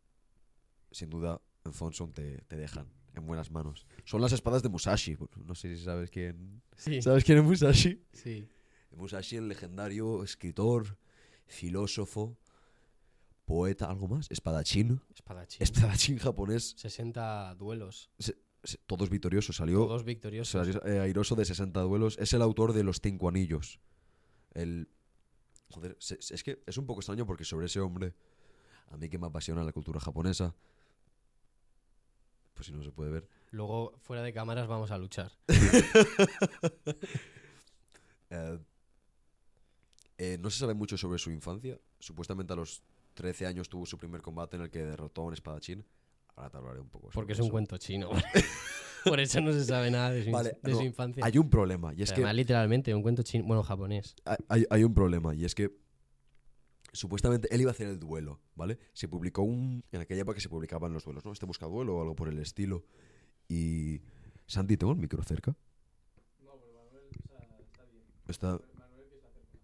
[SPEAKER 2] sin duda en Fonson te, te dejan en buenas manos. Son las espadas de Musashi. No sé si sabes quién.
[SPEAKER 1] Sí.
[SPEAKER 2] ¿Sabes quién es Musashi?
[SPEAKER 1] Sí.
[SPEAKER 2] Musashi, el legendario escritor, filósofo, poeta, algo más, espadachín.
[SPEAKER 1] Espadachín.
[SPEAKER 2] Espadachín japonés,
[SPEAKER 1] 60 duelos.
[SPEAKER 2] se- todos victoriosos. Salió
[SPEAKER 1] Todos victoriosos.
[SPEAKER 2] salió, eh, airoso de 60 duelos. Es el autor de Los Cinco Anillos. El. Joder, se- se- es que es un poco extraño porque sobre ese hombre, a mí que me apasiona la cultura japonesa, pues si no se puede ver,
[SPEAKER 1] Luego, fuera de cámaras, vamos a luchar. (laughs)
[SPEAKER 2] Eh, eh, no se sabe mucho sobre su infancia. Supuestamente a los 13 años tuvo su primer combate en el que derrotó a un espadachín. Ahora te hablaré un poco. sobre
[SPEAKER 1] Porque es un
[SPEAKER 2] eso.
[SPEAKER 1] cuento chino. (laughs) Por eso no se sabe nada de su,
[SPEAKER 2] Vale,
[SPEAKER 1] de
[SPEAKER 2] no,
[SPEAKER 1] su infancia.
[SPEAKER 2] Hay un problema, y es
[SPEAKER 1] Además,
[SPEAKER 2] que
[SPEAKER 1] literalmente, un cuento chino. Bueno, japonés.
[SPEAKER 2] hay- un problema, y es que supuestamente él iba a hacer el duelo, ¿vale? Se publicó un... En aquella época se publicaban los duelos, ¿no? Este busca duelo o algo por el estilo. Y... Santi, ¿tengo el micro cerca? Está...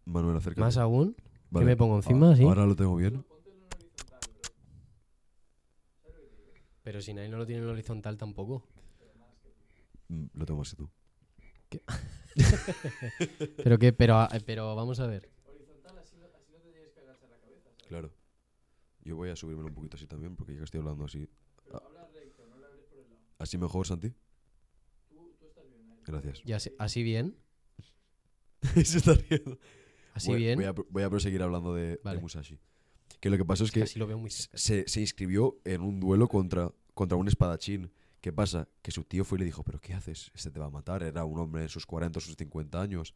[SPEAKER 2] Manuel, acércate.
[SPEAKER 1] Más aún,
[SPEAKER 2] Vale.
[SPEAKER 1] que me pongo encima,
[SPEAKER 2] Ah,
[SPEAKER 1] sí.
[SPEAKER 2] Ahora lo tengo bien.
[SPEAKER 1] Pero si nadie no lo tiene en horizontal tampoco.
[SPEAKER 2] Mm, Lo tengo más que tú. (laughs)
[SPEAKER 1] Pero que, pero, ah, pero vamos a ver.
[SPEAKER 2] Claro. Yo voy a subírmelo un poquito así también, porque ya que estoy hablando así. Ah. ¿Así mejor, Santi? Gracias.
[SPEAKER 1] Y así, así bien. (laughs)
[SPEAKER 2] Se está riendo.
[SPEAKER 1] Así
[SPEAKER 2] voy,
[SPEAKER 1] bien.
[SPEAKER 2] Voy a, voy a proseguir hablando de, de
[SPEAKER 1] Vale.
[SPEAKER 2] Musashi. Que lo que pasó es que
[SPEAKER 1] lo veo muy
[SPEAKER 2] se, se inscribió en un duelo contra, contra un espadachín. ¿Qué pasa? Que su tío fue y le dijo, ¿pero qué haces? Este te va a matar. Era un hombre en sus 40 o sus 50 años.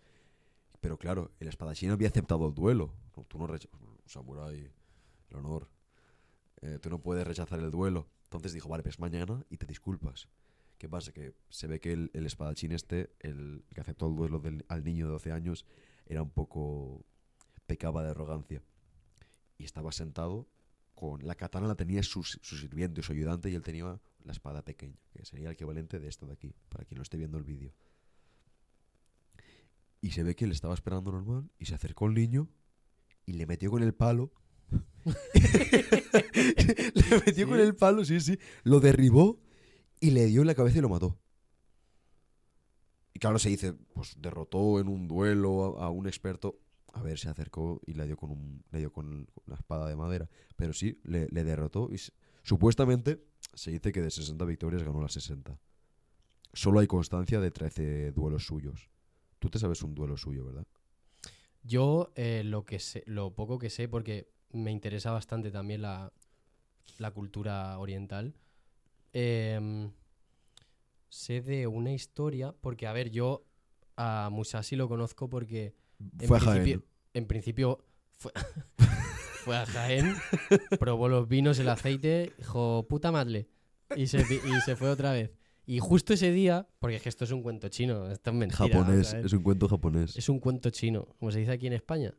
[SPEAKER 2] Pero claro, el espadachín había aceptado el duelo. No, Tú no rechazas... Samurai, el honor. Eh, tú no puedes rechazar el duelo. Entonces dijo, vale, pues mañana y te disculpas. ¿Qué pasa? Que se ve que el, el espadachín este, el que aceptó el duelo del- al niño de 12 años, era un poco... pecaba de arrogancia. Y estaba sentado con... La katana la tenía su, su sirviente, su ayudante, y él tenía la espada pequeña, que sería el equivalente de esto de aquí, para quien no esté viendo el vídeo. Y se ve que él estaba esperando normal, y se acercó el niño, y le metió con el palo. (laughs) le metió con el palo, sí, sí. Lo derribó y le dio en la cabeza y lo mató. Y claro, se dice, pues derrotó en un duelo a un experto. A ver, se acercó y le dio con, un, le dio con la espada de madera. Pero sí, le, derrotó. Y supuestamente se dice que de 60 victorias ganó las 60. Solo hay constancia de 13 duelos suyos. Tú te sabes un duelo suyo, ¿verdad?
[SPEAKER 1] Yo eh, lo que sé, lo poco que sé, porque me interesa bastante también la, la cultura oriental. em, sé de una historia, porque a ver, yo a Musashi lo conozco porque en
[SPEAKER 2] Fue a
[SPEAKER 1] principio,
[SPEAKER 2] Jaén.
[SPEAKER 1] en principio fue, (laughs) fue a Jaén, (laughs) probó los vinos, el aceite, dijo, puta madre, y se, y se fue otra vez. Y justo ese día, porque es que esto es un cuento chino, esto es mentira.
[SPEAKER 2] Japonés, es un cuento japonés.
[SPEAKER 1] Es un cuento chino, como se dice aquí en España.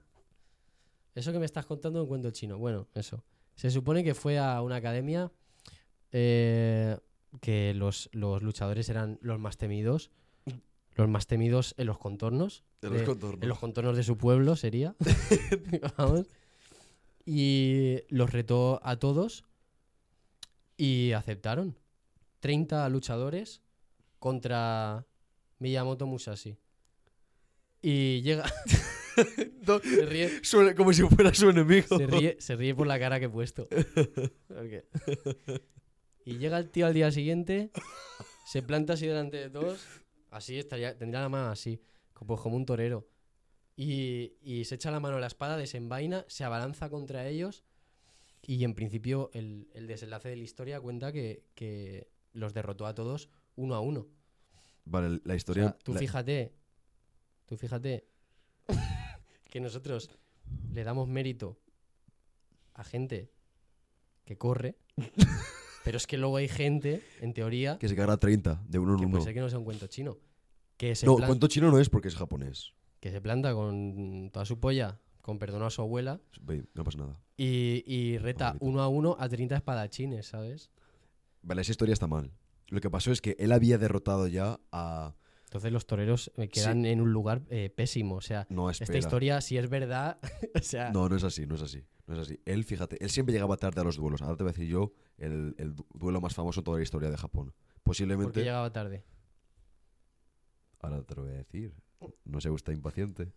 [SPEAKER 1] Eso que me estás contando es un cuento chino. Bueno, eso. Se supone que fue a una academia eh, que los, los luchadores eran los más temidos. Los más temidos en los contornos.
[SPEAKER 2] De los
[SPEAKER 1] de-
[SPEAKER 2] contornos.
[SPEAKER 1] En los contornos de su pueblo sería. (laughs) Vamos. Y los retó a todos y aceptaron. 30 luchadores contra Miyamoto Musashi. Y llega. (laughs) se, ríe,
[SPEAKER 2] Suena como si fuera su enemigo.
[SPEAKER 1] se, ríe, se ríe por la cara que he puesto. (laughs) Y llega el tío al día siguiente, se planta así delante de todos, así estaría, tendría la mano así, como, como un torero. Y, y se echa la mano a la espada, desenvaina, se abalanza contra ellos. Y en principio el, el desenlace de la historia cuenta que, que los derrotó a todos uno a uno.
[SPEAKER 2] Vale, la
[SPEAKER 1] O
[SPEAKER 2] historia.
[SPEAKER 1] sea, tú
[SPEAKER 2] la-
[SPEAKER 1] fíjate, tú fíjate (laughs) que nosotros le damos mérito a gente que corre, (laughs) pero es que luego hay gente, en teoría,
[SPEAKER 2] que se carga 30 de uno en uno.
[SPEAKER 1] puede ser que no sea un cuento chino, que se,
[SPEAKER 2] No,
[SPEAKER 1] plan-
[SPEAKER 2] cuento chino no es porque es japonés.
[SPEAKER 1] que se planta con toda su polla, con perdón a su abuela,
[SPEAKER 2] No pasa nada.
[SPEAKER 1] y, y reta uno a uno a 30 espadachines, ¿sabes?
[SPEAKER 2] Vale, esa historia está mal. Lo que pasó es que él había derrotado ya a.
[SPEAKER 1] Entonces los toreros quedan en un lugar eh, pésimo, o sea,
[SPEAKER 2] No,
[SPEAKER 1] esta historia, si es verdad, (laughs) o sea,
[SPEAKER 2] No, no es así, no es así. No es así. Él, fíjate, él siempre llegaba tarde a los duelos. Ahora te voy a decir yo el, el du- duelo más famoso en toda la historia de Japón. Posiblemente.
[SPEAKER 1] llegaba tarde.
[SPEAKER 2] Ahora te lo voy a decir. No se gusta impaciente.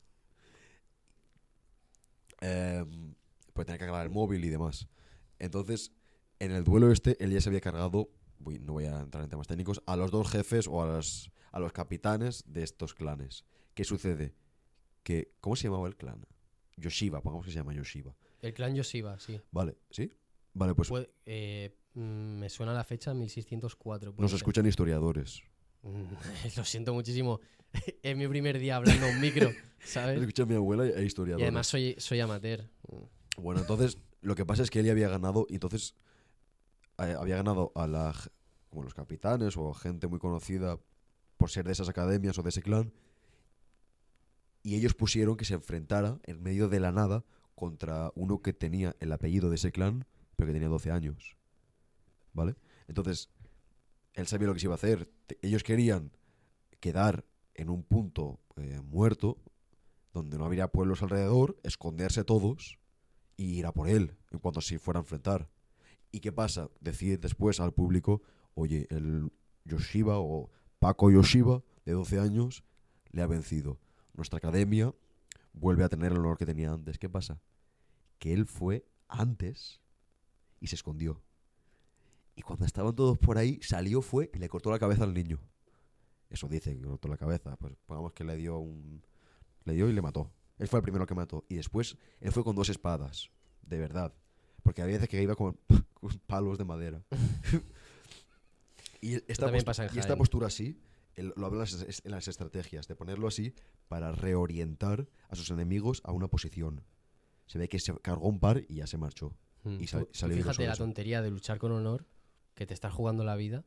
[SPEAKER 2] Em, pues tenía que cargar el móvil y demás. Entonces, en el duelo este, él ya se había cargado, uy, no voy a entrar en temas técnicos, a los dos jefes o a los, a los capitanes de estos clanes. ¿Qué sucede? Que, ¿Cómo se llamaba el clan? Yoshiba, pongamos que se llama Yoshiba.
[SPEAKER 1] El clan Yoshiba, sí.
[SPEAKER 2] Vale, ¿sí? Vale, pues
[SPEAKER 1] Puede- eh, mm, me suena la fecha 1604. puede
[SPEAKER 2] nos
[SPEAKER 1] ser.
[SPEAKER 2] escuchan historiadores. (laughs)
[SPEAKER 1] Lo siento muchísimo. (laughs) es mi primer día hablando (laughs) a un micro, ¿sabes?
[SPEAKER 2] escucha mi abuela e
[SPEAKER 1] Y
[SPEAKER 2] historiadores.
[SPEAKER 1] además soy, soy amateur. Mm.
[SPEAKER 2] Bueno, entonces lo que pasa es que él ya había ganado y entonces eh, había ganado a la, como los capitanes o gente muy conocida por ser de esas academias o de ese clan y ellos pusieron que se enfrentara en medio de la nada contra uno que tenía el apellido de ese clan pero que tenía 12 años. ¿Vale? Entonces él sabía lo que se iba a hacer. Ellos querían quedar en un punto eh, muerto donde no habría pueblos alrededor, esconderse todos y ir a por él en cuanto se fuera a enfrentar. ¿Y qué pasa? Decir después al público, oye, el Yoshiba o Paco Yoshiba, de 12 años, le ha vencido. Nuestra academia vuelve a tener el honor que tenía antes. ¿Qué pasa? Que él fue antes y se escondió. Y cuando estaban todos por ahí, salió, fue y le cortó la cabeza al niño. Eso dice que cortó la cabeza. Pues pongamos que le dio un... Le dio y le mató. Él fue el primero que mató. Y después él fue con dos espadas. De verdad. Porque había veces que iba con, (laughs) con palos de madera. (laughs) y esta,
[SPEAKER 1] pasa
[SPEAKER 2] y esta postura así, lo habla en las, estrategias, de ponerlo así para reorientar a sus enemigos a una posición. Se ve que se cargó un par y ya se marchó.
[SPEAKER 1] Mm.
[SPEAKER 2] Y sal- salió
[SPEAKER 1] fíjate la tontería de luchar con honor, que te estás jugando la vida,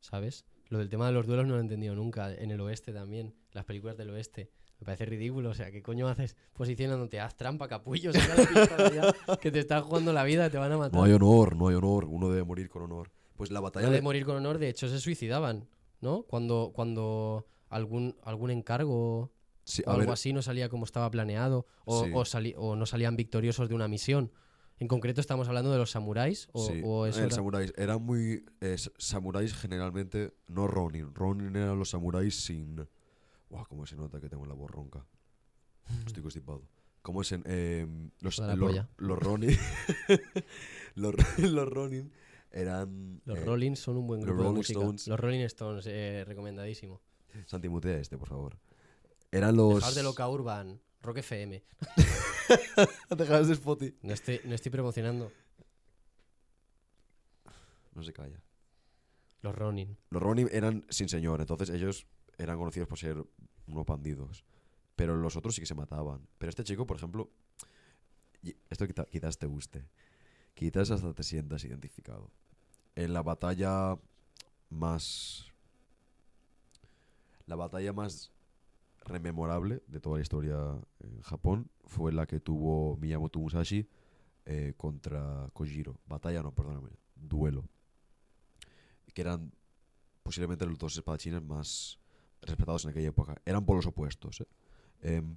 [SPEAKER 1] ¿sabes? Lo del tema de los duelos no lo he entendido nunca. En el oeste también, las películas del oeste. Me parece ridículo. O sea, ¿qué coño haces posicionándote? Haz trampa, capullo, saca la que te estás jugando la vida, te van a matar.
[SPEAKER 2] No hay honor, no hay honor. Uno debe morir con honor. Pues la batalla
[SPEAKER 1] No de morir con honor, de hecho se suicidaban, ¿no? Cuando, cuando algún, algún encargo
[SPEAKER 2] Sí,
[SPEAKER 1] o algo
[SPEAKER 2] ver,
[SPEAKER 1] así no salía como estaba planeado o,
[SPEAKER 2] Sí.
[SPEAKER 1] o, o no salían victoriosos de una misión. En concreto estamos hablando de los samuráis o,
[SPEAKER 2] sí,
[SPEAKER 1] o eso
[SPEAKER 2] el
[SPEAKER 1] era-
[SPEAKER 2] samuráis. Eran muy... eh, samuráis generalmente, no Ronin. Ronin eran los samuráis sin... Guau, cómo se nota que tengo la voz ronca. (laughs) Estoy constipado. ¿Cómo es en... em, los, los, los Ronin... (laughs) los, los Ronin eran...
[SPEAKER 1] Los
[SPEAKER 2] eh,
[SPEAKER 1] Rollins son un buen
[SPEAKER 2] los
[SPEAKER 1] grupo de
[SPEAKER 2] Rolling
[SPEAKER 1] música.
[SPEAKER 2] Stones.
[SPEAKER 1] Los Rolling Stones, eh, recomendadísimo.
[SPEAKER 2] Santi, mutea este, por favor. Eran los...
[SPEAKER 1] Dejaos de Loca Urban, Rock FM. (laughs)
[SPEAKER 2] Dejaos de Spotify.
[SPEAKER 1] No estoy, no estoy promocionando.
[SPEAKER 2] No se calla.
[SPEAKER 1] Los Ronin.
[SPEAKER 2] Los Ronin eran sin señor, entonces ellos eran conocidos por ser unos bandidos. Pero los otros sí que se mataban. Pero este chico, por ejemplo, esto quizás te guste. Quizás hasta te sientas identificado. En la batalla más... La batalla más rememorable de toda la historia en Japón fue la que tuvo Miyamoto Musashi eh, contra Kojiro. Batalla no, perdóname. Duelo. Que eran posiblemente los dos espadachines más respetados en aquella época. Eran polos opuestos. ¿eh? Em,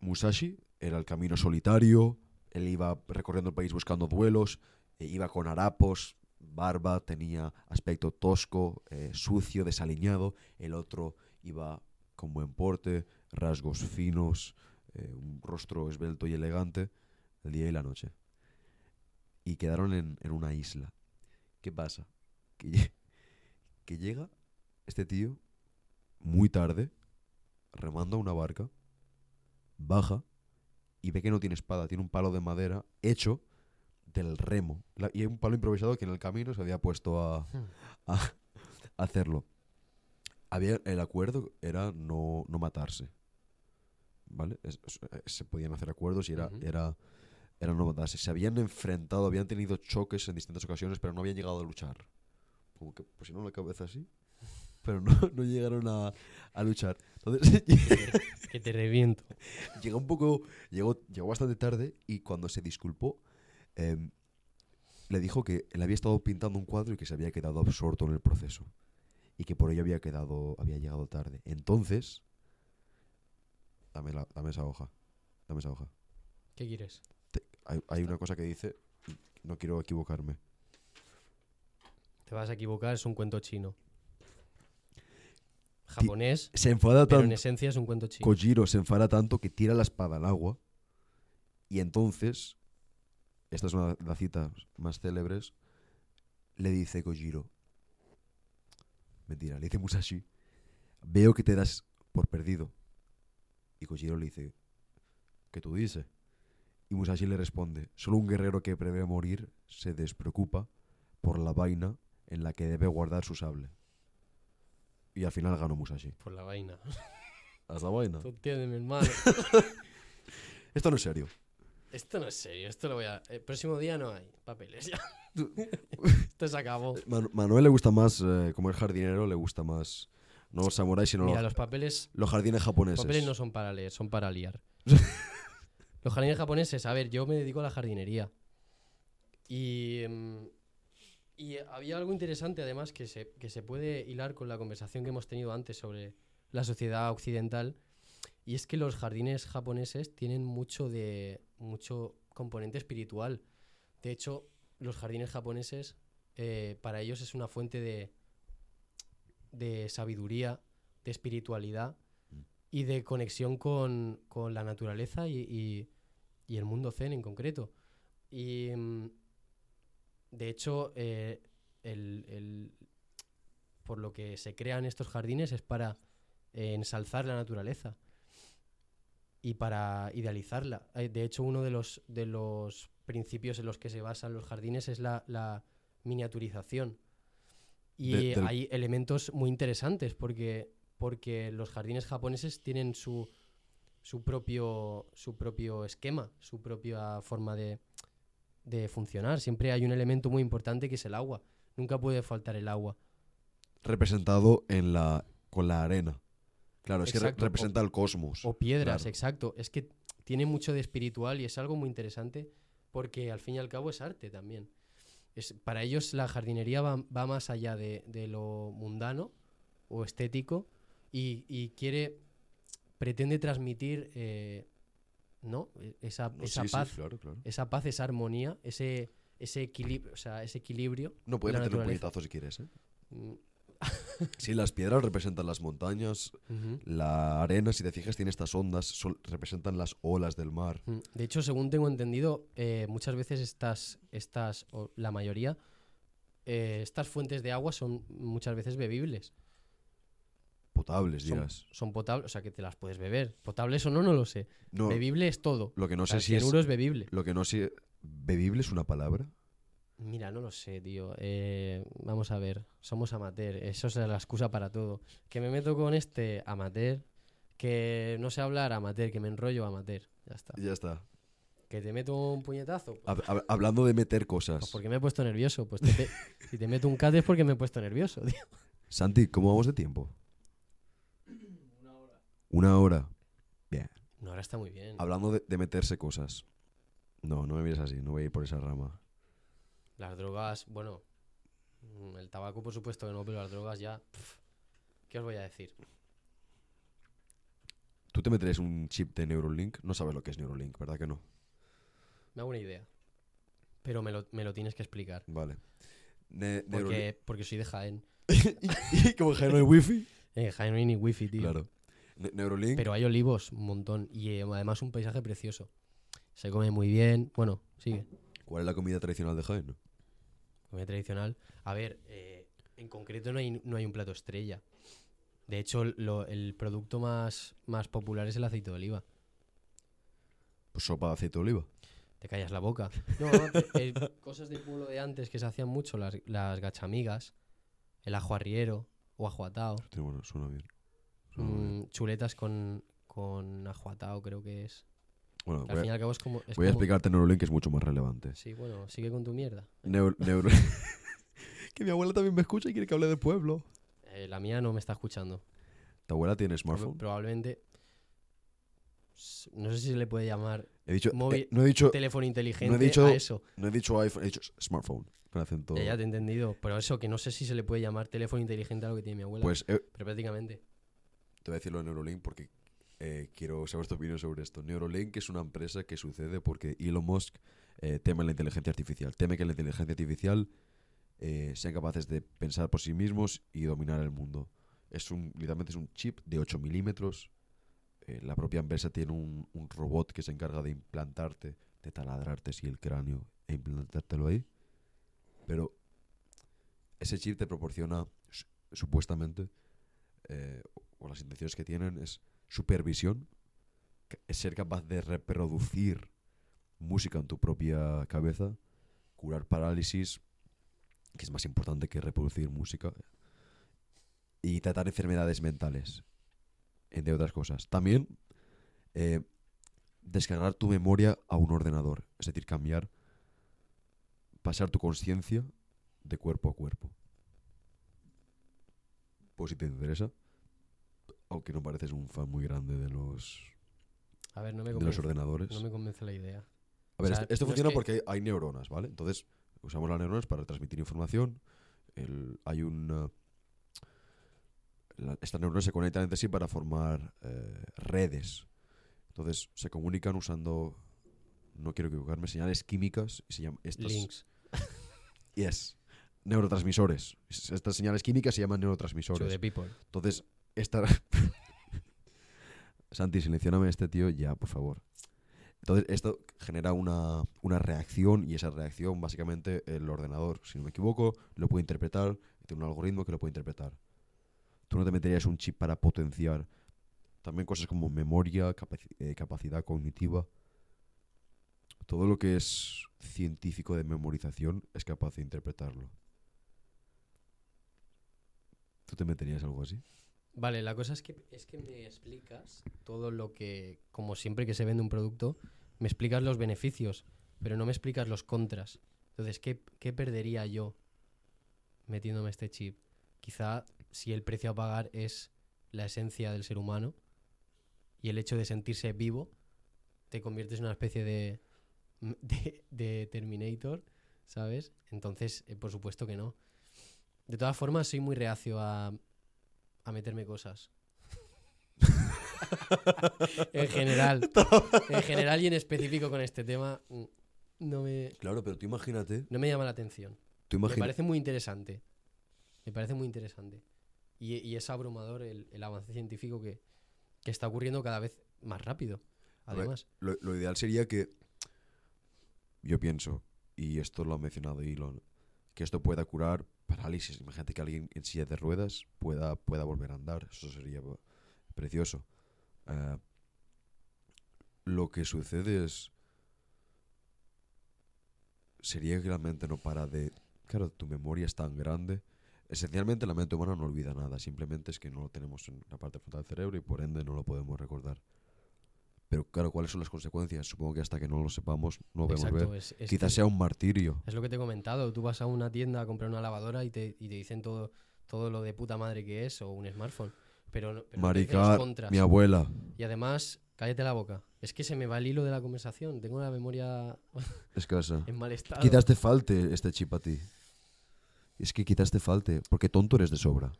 [SPEAKER 2] Musashi era el camino solitario, él iba recorriendo el país buscando duelos, e iba con harapos, barba, tenía aspecto tosco, eh, sucio, desaliñado. El otro iba con buen porte, rasgos finos, eh, un rostro esbelto y elegante, el día y la noche. Y quedaron en, en una isla. ¿Qué pasa? Que, lle- que llega este tío muy tarde, remando a una barca, baja y ve que no tiene espada, tiene un palo de madera hecho del remo. La- y hay un palo improvisado que en el camino se había puesto a, a- a hacerlo. Había, el acuerdo era no, no matarse. ¿Vale? Es- es- eh, se podían hacer acuerdos y era,
[SPEAKER 1] Ujú.
[SPEAKER 2] era, era no matarse. Se habían enfrentado, habían tenido choques en distintas ocasiones, pero no habían llegado a luchar. Como que pusieron la cabeza así, pero no, (laughs) no llegaron a, a luchar. Entonces (laughs) (laughs)
[SPEAKER 1] que te reviento.
[SPEAKER 2] llegó un poco, llegó, llegó bastante tarde y cuando se disculpó, em, le dijo que él había estado pintando un cuadro y que se había quedado absorto en el proceso y que por ello había quedado, había llegado tarde. Entonces, dame, la- dame esa hoja, dame esa hoja.
[SPEAKER 1] ¿Qué quieres?
[SPEAKER 2] Hay, hay una cosa que dice, no quiero equivocarme.
[SPEAKER 1] Te vas a equivocar, es un cuento chino. Japonés,
[SPEAKER 2] Se enfada
[SPEAKER 1] pero en
[SPEAKER 2] tanto,
[SPEAKER 1] esencia es un cuento chino.
[SPEAKER 2] Kojiro se enfada tanto que tira la espada al agua y entonces, esta es una de las citas más célebres, le dice Kojiro, mentira, le dice Musashi, veo que te das por perdido. Y Kojiro le dice, ¿qué tú dices? Y Musashi le responde, solo un guerrero que prevé morir se despreocupa por la vaina en la que debe guardar su sable. Y al final ganó Musashi.
[SPEAKER 1] Por la vaina. (laughs)
[SPEAKER 2] ¿Hasta vaina?
[SPEAKER 1] Tú entiéndeme, hermano. (laughs)
[SPEAKER 2] Esto no es serio.
[SPEAKER 1] Esto no es serio, esto lo voy a... El próximo día no hay papeles ya. Esto se acabó.
[SPEAKER 2] Man- Manuel le gusta más, eh, como es jardinero, le gusta más, no los samuráis, sino
[SPEAKER 1] Mira,
[SPEAKER 2] los,
[SPEAKER 1] los papeles,
[SPEAKER 2] los jardines
[SPEAKER 1] los
[SPEAKER 2] japoneses.
[SPEAKER 1] papeles no son para leer, son para liar. (laughs) los jardines japoneses, a ver, yo me dedico a la jardinería. Y, em, y había algo interesante además que se, que se puede hilar con la conversación que hemos tenido antes sobre la sociedad occidental. Y es que los jardines japoneses tienen mucho de mucho componente espiritual. De hecho, los jardines japoneses eh, para ellos es una fuente de, de sabiduría, de espiritualidad
[SPEAKER 2] Mm.
[SPEAKER 1] y de conexión con, con la naturaleza y, y- y el mundo zen en concreto. Y mm, de hecho, eh, el- el- por lo que se crean estos jardines es para eh, ensalzar la naturaleza y para idealizarla. De hecho, uno de los, de los principios en los que se basan los jardines es la, la miniaturización. Y
[SPEAKER 2] De- del-
[SPEAKER 1] hay elementos muy interesantes porque, porque los jardines japoneses tienen su, su, propio, su propio esquema, su propia forma de, de funcionar. Siempre hay un elemento muy importante que es el agua. Nunca puede faltar el agua.
[SPEAKER 2] Representado en la, con la arena. Claro, es que re-
[SPEAKER 1] Exacto, o-
[SPEAKER 2] representa el cosmos.
[SPEAKER 1] O piedras,
[SPEAKER 2] Claro.
[SPEAKER 1] exacto. Es que tiene mucho de espiritual y es algo muy interesante porque al fin y al cabo es arte también. Es, para ellos la jardinería va, va más allá de, de lo mundano o estético y, y quiere, pretende transmitir, eh, ¿no? E- Esa,
[SPEAKER 2] No,
[SPEAKER 1] esa
[SPEAKER 2] sí, sí,
[SPEAKER 1] paz,
[SPEAKER 2] claro, claro.
[SPEAKER 1] esa paz, esa armonía, ese, ese equilibrio, o sea, ese equilibrio.
[SPEAKER 2] No puedes meter un puñetazo si quieres, ¿eh? (laughs) Sí, las piedras representan las montañas, la arena, si te fijas, tiene estas ondas, son- representan las olas del mar.
[SPEAKER 1] Mm, De hecho, según tengo entendido, eh, muchas veces estas, estas, o la mayoría, eh, estas fuentes de agua son muchas veces bebibles.
[SPEAKER 2] Potables, dirás.
[SPEAKER 1] son potables, o sea que te las puedes beber. Potables o no, no lo sé.
[SPEAKER 2] No,
[SPEAKER 1] Bebible es todo.
[SPEAKER 2] lo que no
[SPEAKER 1] O sea,
[SPEAKER 2] sé si es...
[SPEAKER 1] es bebible.
[SPEAKER 2] Lo que no sé... ¿Bebible es una palabra?
[SPEAKER 1] Mira, no lo sé, tío. Eh, vamos a ver. Somos amateur. Eso es la excusa para todo. Que me meto con este amateur. Que no sé hablar amateur. Que me enrollo amateur. Ya está.
[SPEAKER 2] Ya está.
[SPEAKER 1] Que te meto un puñetazo. pues,
[SPEAKER 2] Hab- hab- hablando de meter
[SPEAKER 1] pues
[SPEAKER 2] cosas.
[SPEAKER 1] porque me he puesto nervioso. Pues te (laughs) si te meto un cat es porque me he puesto nervioso, tío.
[SPEAKER 2] Santi, ¿cómo vamos de tiempo? Una hora. Bien.
[SPEAKER 1] No, ahora está muy bien.
[SPEAKER 2] Hablando de, de meterse cosas. No, no me mires así, no voy a ir por esa rama.
[SPEAKER 1] Las drogas, bueno. mm, El tabaco, por supuesto que no, pero las drogas ya. ¿Qué os voy a decir?
[SPEAKER 2] ¿Tú te meterías un chip de Neuralink? No sabes lo que es Neuralink, ¿verdad que no?
[SPEAKER 1] Me hago una idea. Pero me lo, me lo tienes que explicar.
[SPEAKER 2] Vale. Ne-.
[SPEAKER 1] Porque, porque soy de Jaén. (laughs)
[SPEAKER 2] ¿Y como que no hay wifi? (laughs)
[SPEAKER 1] En Jaén no hay ni wifi, tío.
[SPEAKER 2] Claro. Ne- Neuralink.
[SPEAKER 1] Pero hay olivos, un montón. Y eh, además un paisaje precioso. Se come muy bien. Bueno, sigue.
[SPEAKER 2] ¿Cuál es la comida tradicional de Jaén?
[SPEAKER 1] Comida tradicional. A ver, eh, en concreto no hay, no hay un plato estrella. De hecho, lo- el producto más, más popular es el aceite de oliva.
[SPEAKER 2] Pues sopa de aceite de oliva.
[SPEAKER 1] Te callas la boca. (laughs) No, (laughs) eh, cosas del pueblo de antes que se hacían mucho, las, las gachamigas, el ajo arriero o ajo atao.
[SPEAKER 2] Hostia, bueno, suena bien. Suena bien.
[SPEAKER 1] Mm, chuletas con, con ajo atao, creo que es.
[SPEAKER 2] Bueno,
[SPEAKER 1] al
[SPEAKER 2] voy,
[SPEAKER 1] fin y
[SPEAKER 2] a,
[SPEAKER 1] al cabo es como. es
[SPEAKER 2] voy a
[SPEAKER 1] como-
[SPEAKER 2] explicarte Neurolink que es mucho más relevante.
[SPEAKER 1] Sí, bueno, sigue con tu mierda.
[SPEAKER 2] Neuro- (laughs) que mi abuela también me escucha y quiere que hable del pueblo.
[SPEAKER 1] Eh, la mía no me está escuchando.
[SPEAKER 2] ¿Tu abuela tiene smartphone?
[SPEAKER 1] Probablemente. No sé si se le puede llamar
[SPEAKER 2] He dicho,
[SPEAKER 1] móvil-
[SPEAKER 2] eh, no he dicho,
[SPEAKER 1] teléfono inteligente
[SPEAKER 2] dicho-
[SPEAKER 1] a eso.
[SPEAKER 2] no he dicho iPhone, he dicho smartphone. Con acento.
[SPEAKER 1] Ya, ya te he entendido. Pero eso, que no sé si se le puede llamar teléfono inteligente a lo que tiene mi abuela.
[SPEAKER 2] Pues eh,
[SPEAKER 1] pero prácticamente.
[SPEAKER 2] te voy a decirlo de Neuralink porque eh, quiero saber tu opinión sobre esto. Neuralink es una empresa que sucede porque Elon Musk eh, teme la inteligencia artificial. Teme que la inteligencia artificial eh, sean capaces de pensar por sí mismos y dominar el mundo. Es un, literalmente es un chip de 8 milímetros. Eh, la propia empresa tiene un, un robot que se encarga de implantarte, de taladrarte sí, el cráneo e implantártelo ahí. Pero ese chip te proporciona, su- supuestamente, eh, o las intenciones que tienen es supervisión, ser capaz de reproducir música en tu propia cabeza, curar parálisis, que es más importante que reproducir música, y tratar enfermedades mentales, entre otras cosas. También eh, descargar tu memoria a un ordenador, es decir, cambiar, pasar tu conciencia de cuerpo a cuerpo. Pues si te interesa, aunque no pareces un fan muy grande de los,
[SPEAKER 1] A ver, no me
[SPEAKER 2] de los ordenadores.
[SPEAKER 1] no me convence la idea.
[SPEAKER 2] A ver,
[SPEAKER 1] o sea,
[SPEAKER 2] esto, esto
[SPEAKER 1] no es
[SPEAKER 2] funciona
[SPEAKER 1] que-
[SPEAKER 2] porque hay neuronas, ¿vale? Entonces, usamos las neuronas para transmitir información. El- hay un... la- estas neuronas se conectan entre sí para formar eh, redes. Entonces, se comunican usando, no quiero equivocarme, señales químicas. Y se llaman estas,
[SPEAKER 1] Links. (laughs)
[SPEAKER 2] Yes. Neurotransmisores. Es- Estas señales químicas se llaman neurotransmisores. Entonces, esta... (laughs) Santi, silencióname a este tío ya, por favor. Entonces, esto genera una, una reacción y esa reacción, básicamente, el ordenador, si no me equivoco, lo puede interpretar, tiene un algoritmo que lo puede interpretar. Tú no te meterías un chip para potenciar también cosas como memoria, eh, capacidad cognitiva. Todo lo que es científico de memorización es capaz de interpretarlo. ¿Tú te meterías algo así?
[SPEAKER 1] Vale, la cosa es que, es que me explicas todo lo que, como siempre que se vende un producto, me explicas los beneficios, pero no me explicas los contras. Entonces, ¿qué, qué perdería yo metiéndome este chip? Quizá si el precio a pagar es la esencia del ser humano y el hecho de sentirse vivo, te conviertes en una especie de, de, Terminator, ¿sabes? Entonces, eh, por supuesto que no. De todas formas, soy muy reacio a, a meterme cosas. (laughs) en general. (laughs) En general y en específico con este tema, mm, no me,
[SPEAKER 2] Claro, pero tú imagínate.
[SPEAKER 1] no me llama la atención.
[SPEAKER 2] Tú
[SPEAKER 1] Me parece muy interesante. Me parece muy interesante. Y, y es abrumador el, el avance científico que, que está ocurriendo cada vez más rápido. Además,
[SPEAKER 2] Lo, lo ideal sería que. Yo pienso, y esto lo ha mencionado Elon, que esto pueda curar parálisis. Imagínate que alguien en silla de ruedas pueda, pueda volver a andar. Eso sería precioso. Eh, lo que sucede es. Sería que la mente no para de. Claro, tu memoria es tan grande. Esencialmente la mente humana no olvida nada. Simplemente es que no lo tenemos en la parte frontal del cerebro y por ende no lo podemos recordar. Pero claro, ¿cuáles son las consecuencias? Supongo que hasta que no lo sepamos no podemos
[SPEAKER 1] exacto.
[SPEAKER 2] ver.
[SPEAKER 1] Es, es
[SPEAKER 2] Quizás
[SPEAKER 1] que-
[SPEAKER 2] sea un martirio.
[SPEAKER 1] Es lo que te he comentado. Tú vas a una tienda a comprar una lavadora y te, y te dicen todo, todo lo de puta madre que es o un smartphone. Pero, no- pero
[SPEAKER 2] Maricar, mi abuela.
[SPEAKER 1] Y además, cállate la boca. Es que se me va el hilo de la conversación. Tengo la memoria (laughs)
[SPEAKER 2] Escasa.
[SPEAKER 1] en mal estado.
[SPEAKER 2] Quizás te falte este chip a ti. Es que quizás te falte, porque tonto eres de sobra.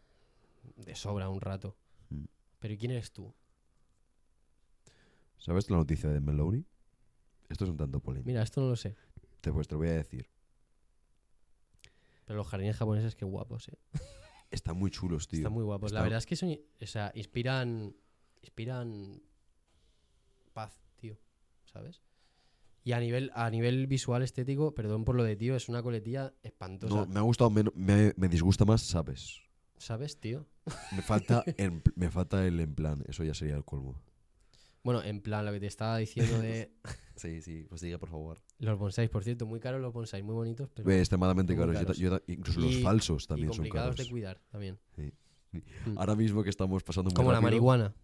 [SPEAKER 1] De sobra un rato.
[SPEAKER 2] Mm.
[SPEAKER 1] Pero ¿y quién eres tú?
[SPEAKER 2] ¿Sabes la noticia de Meloni? Esto es un tanto polémico.
[SPEAKER 1] Mira, esto no lo sé.
[SPEAKER 2] Te, pues te lo voy a decir.
[SPEAKER 1] Pero los jardines japoneses, qué guapos, eh. (laughs)
[SPEAKER 2] Están muy chulos, tío.
[SPEAKER 1] Están muy guapos. La verdad es que son, o sea, inspiran, inspiran paz, tío. ¿Sabes? Y a nivel, a nivel visual estético, perdón por lo de tío, es una coletilla espantosa.
[SPEAKER 2] No, me ha gustado menos, me, me disgusta más, ¿sabes?
[SPEAKER 1] ¿Sabes, tío?
[SPEAKER 2] Me falta, (laughs) en- me falta el en plan, eso ya sería el colmo.
[SPEAKER 1] Bueno, en plan, lo que te estaba diciendo de (laughs)
[SPEAKER 2] Sí, sí, pues diga, por favor.
[SPEAKER 1] los bonsáis, por cierto, muy caros los bonsáis, muy bonitos, pero
[SPEAKER 2] extremadamente
[SPEAKER 1] muy
[SPEAKER 2] caros. Yo incluso los falsos
[SPEAKER 1] y
[SPEAKER 2] también son
[SPEAKER 1] complicados
[SPEAKER 2] caros.
[SPEAKER 1] de cuidar también. Mm.
[SPEAKER 2] Ahora mismo que estamos pasando muy
[SPEAKER 1] Como la marihuana.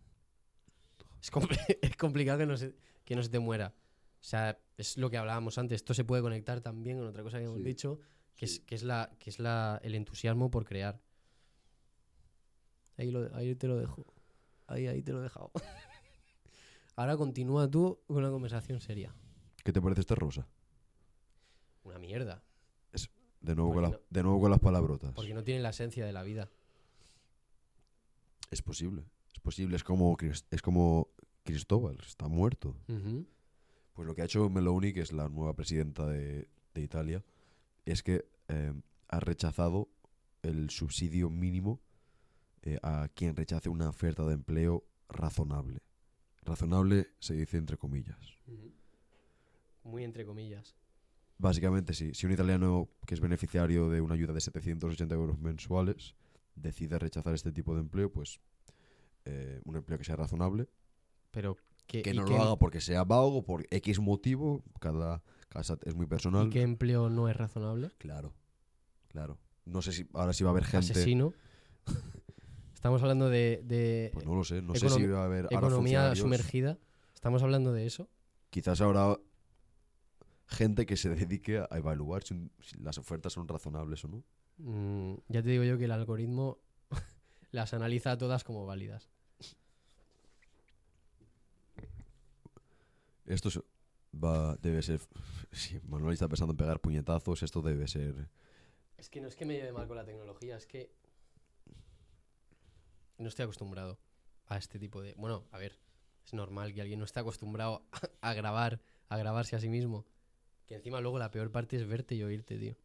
[SPEAKER 1] Es, compli- (laughs) es complicado que no, se, que no se te muera. O sea, es lo que hablábamos antes. Esto se puede conectar también con otra cosa que hemos
[SPEAKER 2] Sí,
[SPEAKER 1] dicho, que,
[SPEAKER 2] sí.
[SPEAKER 1] es, que es, la, que es la, el entusiasmo por crear. Ahí, lo, ahí te lo dejo. Ahí, ahí te lo he dejado. (laughs) Ahora continúa tú con una conversación seria.
[SPEAKER 2] ¿Qué te parece este rosa?
[SPEAKER 1] Una mierda.
[SPEAKER 2] De nuevo, con, de nuevo con las palabrotas.
[SPEAKER 1] Porque no tiene la esencia de la vida.
[SPEAKER 2] Es posible. Es posible. Es como, es como Cristóbal. Está muerto. Pues lo que ha hecho Meloni, que es la nueva presidenta de, de Italia, es que eh, ha rechazado el subsidio mínimo eh, a quien rechace una oferta de empleo razonable. Razonable se dice entre comillas.
[SPEAKER 1] Muy entre comillas.
[SPEAKER 2] Básicamente, sí. Si un italiano que es beneficiario de una ayuda de 780 euros mensuales decide rechazar este tipo de empleo, pues eh, un empleo que sea razonable,
[SPEAKER 1] Pero que,
[SPEAKER 2] que
[SPEAKER 1] ¿y
[SPEAKER 2] no lo haga porque sea vago, por X motivo, cada casa es muy personal.
[SPEAKER 1] ¿Y qué empleo no es razonable?
[SPEAKER 2] Claro, claro. No sé si ahora sí va a haber gente.
[SPEAKER 1] Asesino. Estamos hablando de, de
[SPEAKER 2] Pues no lo sé, no sé si va a haber
[SPEAKER 1] economía sumergida. Estamos hablando de eso.
[SPEAKER 2] Quizás ahora gente que se dedique a evaluar si, un- si las ofertas son razonables o no.
[SPEAKER 1] Mm, ya te digo yo que el algoritmo (laughs) las analiza todas como válidas.
[SPEAKER 2] Esto va, debe ser. (laughs) Si Manuel está pensando en pegar puñetazos, esto debe ser.
[SPEAKER 1] Es que no es que me lleve mal con la tecnología, es que no estoy acostumbrado a este tipo de... Bueno, a ver, es normal que alguien no esté acostumbrado a, grabar, a grabarse a sí mismo. Que encima luego la peor parte es verte y oírte, tío.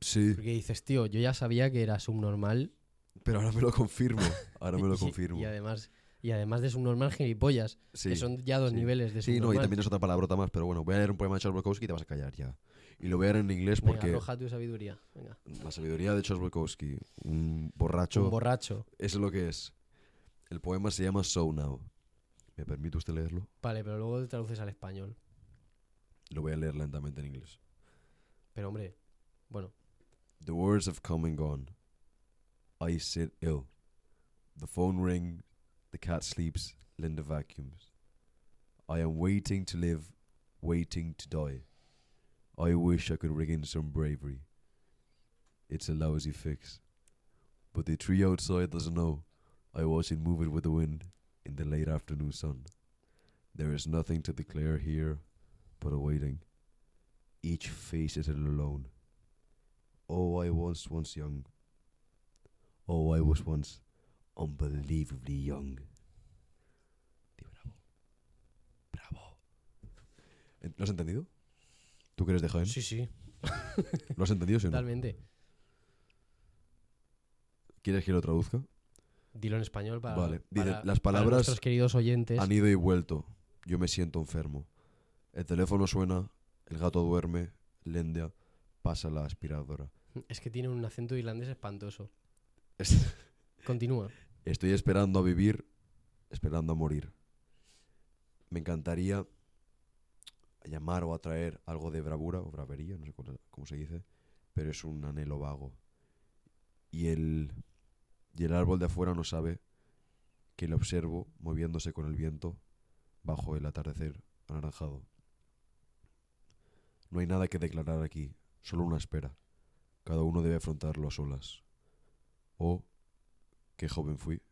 [SPEAKER 2] Sí,
[SPEAKER 1] Porque dices, tío, yo ya sabía que era subnormal.
[SPEAKER 2] pero ahora me lo confirmo. Ahora me lo (laughs)
[SPEAKER 1] y-
[SPEAKER 2] confirmo.
[SPEAKER 1] Y, además, y además de subnormal, gilipollas.
[SPEAKER 2] Sí,
[SPEAKER 1] que son ya dos
[SPEAKER 2] sí.
[SPEAKER 1] niveles de
[SPEAKER 2] sí no, y
[SPEAKER 1] subnormal.
[SPEAKER 2] también es otra palabrota más, pero bueno, voy a leer un poema de Charles Bukowski y te vas a callar ya. Y lo voy a leer en inglés
[SPEAKER 1] Venga,
[SPEAKER 2] porque
[SPEAKER 1] arroja tu sabiduría. Venga.
[SPEAKER 2] la sabiduría de Charles Bukowski, un borracho,
[SPEAKER 1] Un borracho.
[SPEAKER 2] eso es lo que es. El poema se llama So Now. ¿Me permite usted leerlo?
[SPEAKER 1] Vale, pero luego te traduces al español.
[SPEAKER 2] Lo voy a leer lentamente en inglés.
[SPEAKER 1] Pero hombre, bueno,
[SPEAKER 2] The words have come and gone. I sit ill. The phone rings, the cat sleeps, Linda vacuums. I am waiting to live, waiting to die. I wish I could ring in some bravery. It's a lousy fix. But the tree outside doesn't know. I watch it moving with the wind in the late afternoon sun. There is nothing to declare here but a waiting. Each face is alone. Oh, I was once young. Oh, I was once unbelievably young. Bravo. Bravo. Eh, ¿Lo has entendido? ¿Tú que eres de Jaén?
[SPEAKER 1] sí, sí, (laughs)
[SPEAKER 2] ¿Lo has entendido, sí o no?
[SPEAKER 1] totalmente.
[SPEAKER 2] ¿Quieres que lo traduzca?
[SPEAKER 1] Dilo en español para,
[SPEAKER 2] Vale, dice,
[SPEAKER 1] para-
[SPEAKER 2] las
[SPEAKER 1] para
[SPEAKER 2] palabras
[SPEAKER 1] nuestros queridos oyentes.
[SPEAKER 2] Han ido y vuelto. Yo me siento enfermo. El teléfono suena, el gato duerme, Lendia pasa la aspiradora.
[SPEAKER 1] Es que tiene un acento irlandés espantoso.
[SPEAKER 2] Es- (laughs)
[SPEAKER 1] Continúa.
[SPEAKER 2] Estoy esperando a vivir, esperando a morir. Me encantaría llamar o atraer algo de bravura o bravería, no sé cómo se dice, pero es un anhelo vago. Y el, y el árbol de afuera no sabe que le observo moviéndose con el viento bajo el atardecer anaranjado. No hay nada que declarar aquí, solo una espera. Cada uno debe afrontarlo a solas. O qué joven fui.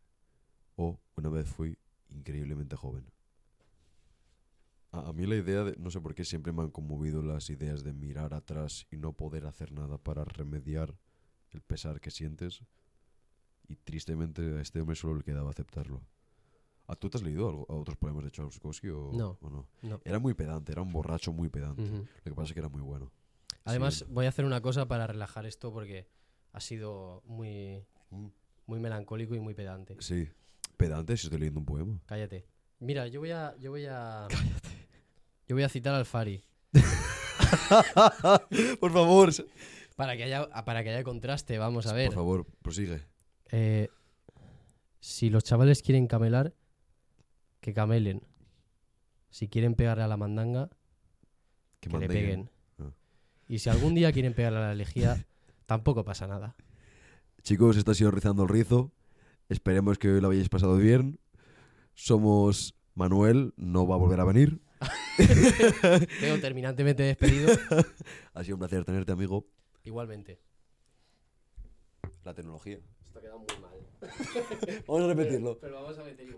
[SPEAKER 2] O una vez fui increíblemente joven. A, a mí la idea de, no sé por qué siempre me han conmovido las ideas de mirar atrás y no poder hacer nada para remediar el pesar que sientes. Y tristemente a este hombre solo le quedaba aceptarlo. ¿A tú te has leído algo, a otros poemas de Charles Bukowski o
[SPEAKER 1] No.
[SPEAKER 2] o no?
[SPEAKER 1] No.
[SPEAKER 2] Era muy pedante, era un borracho muy pedante.
[SPEAKER 1] Ujú.
[SPEAKER 2] Lo que pasa es que era muy bueno.
[SPEAKER 1] Además,
[SPEAKER 2] Sí.
[SPEAKER 1] voy a hacer una cosa para relajar esto porque ha sido muy, muy melancólico y muy pedante.
[SPEAKER 2] Sí. Pedante si estoy leyendo un poema.
[SPEAKER 1] Cállate. Mira, yo voy a. Yo voy a. (laughs) Yo voy a citar al Fari. (laughs)
[SPEAKER 2] Por favor.
[SPEAKER 1] Para que haya, para que haya contraste, vamos a ver.
[SPEAKER 2] Por favor, prosigue.
[SPEAKER 1] Eh, si los chavales quieren camelar, que camelen. Si quieren pegarle a la mandanga,
[SPEAKER 2] Que,
[SPEAKER 1] que le peguen.
[SPEAKER 2] Ah.
[SPEAKER 1] Y si algún día quieren (laughs) pegarle a la lejía, tampoco pasa nada.
[SPEAKER 2] Chicos, esto ha sido Rizando el Rizo. Esperemos que hoy lo hayáis pasado bien. Somos Manuel, no va a volver a venir. (laughs)
[SPEAKER 1] Tengo terminantemente despedido.
[SPEAKER 2] Ha sido un placer tenerte, amigo.
[SPEAKER 1] Igualmente.
[SPEAKER 2] La tecnología.
[SPEAKER 1] Esto ha quedado muy mal.
[SPEAKER 2] Vamos a repetirlo.
[SPEAKER 1] Pero vamos a meter igual.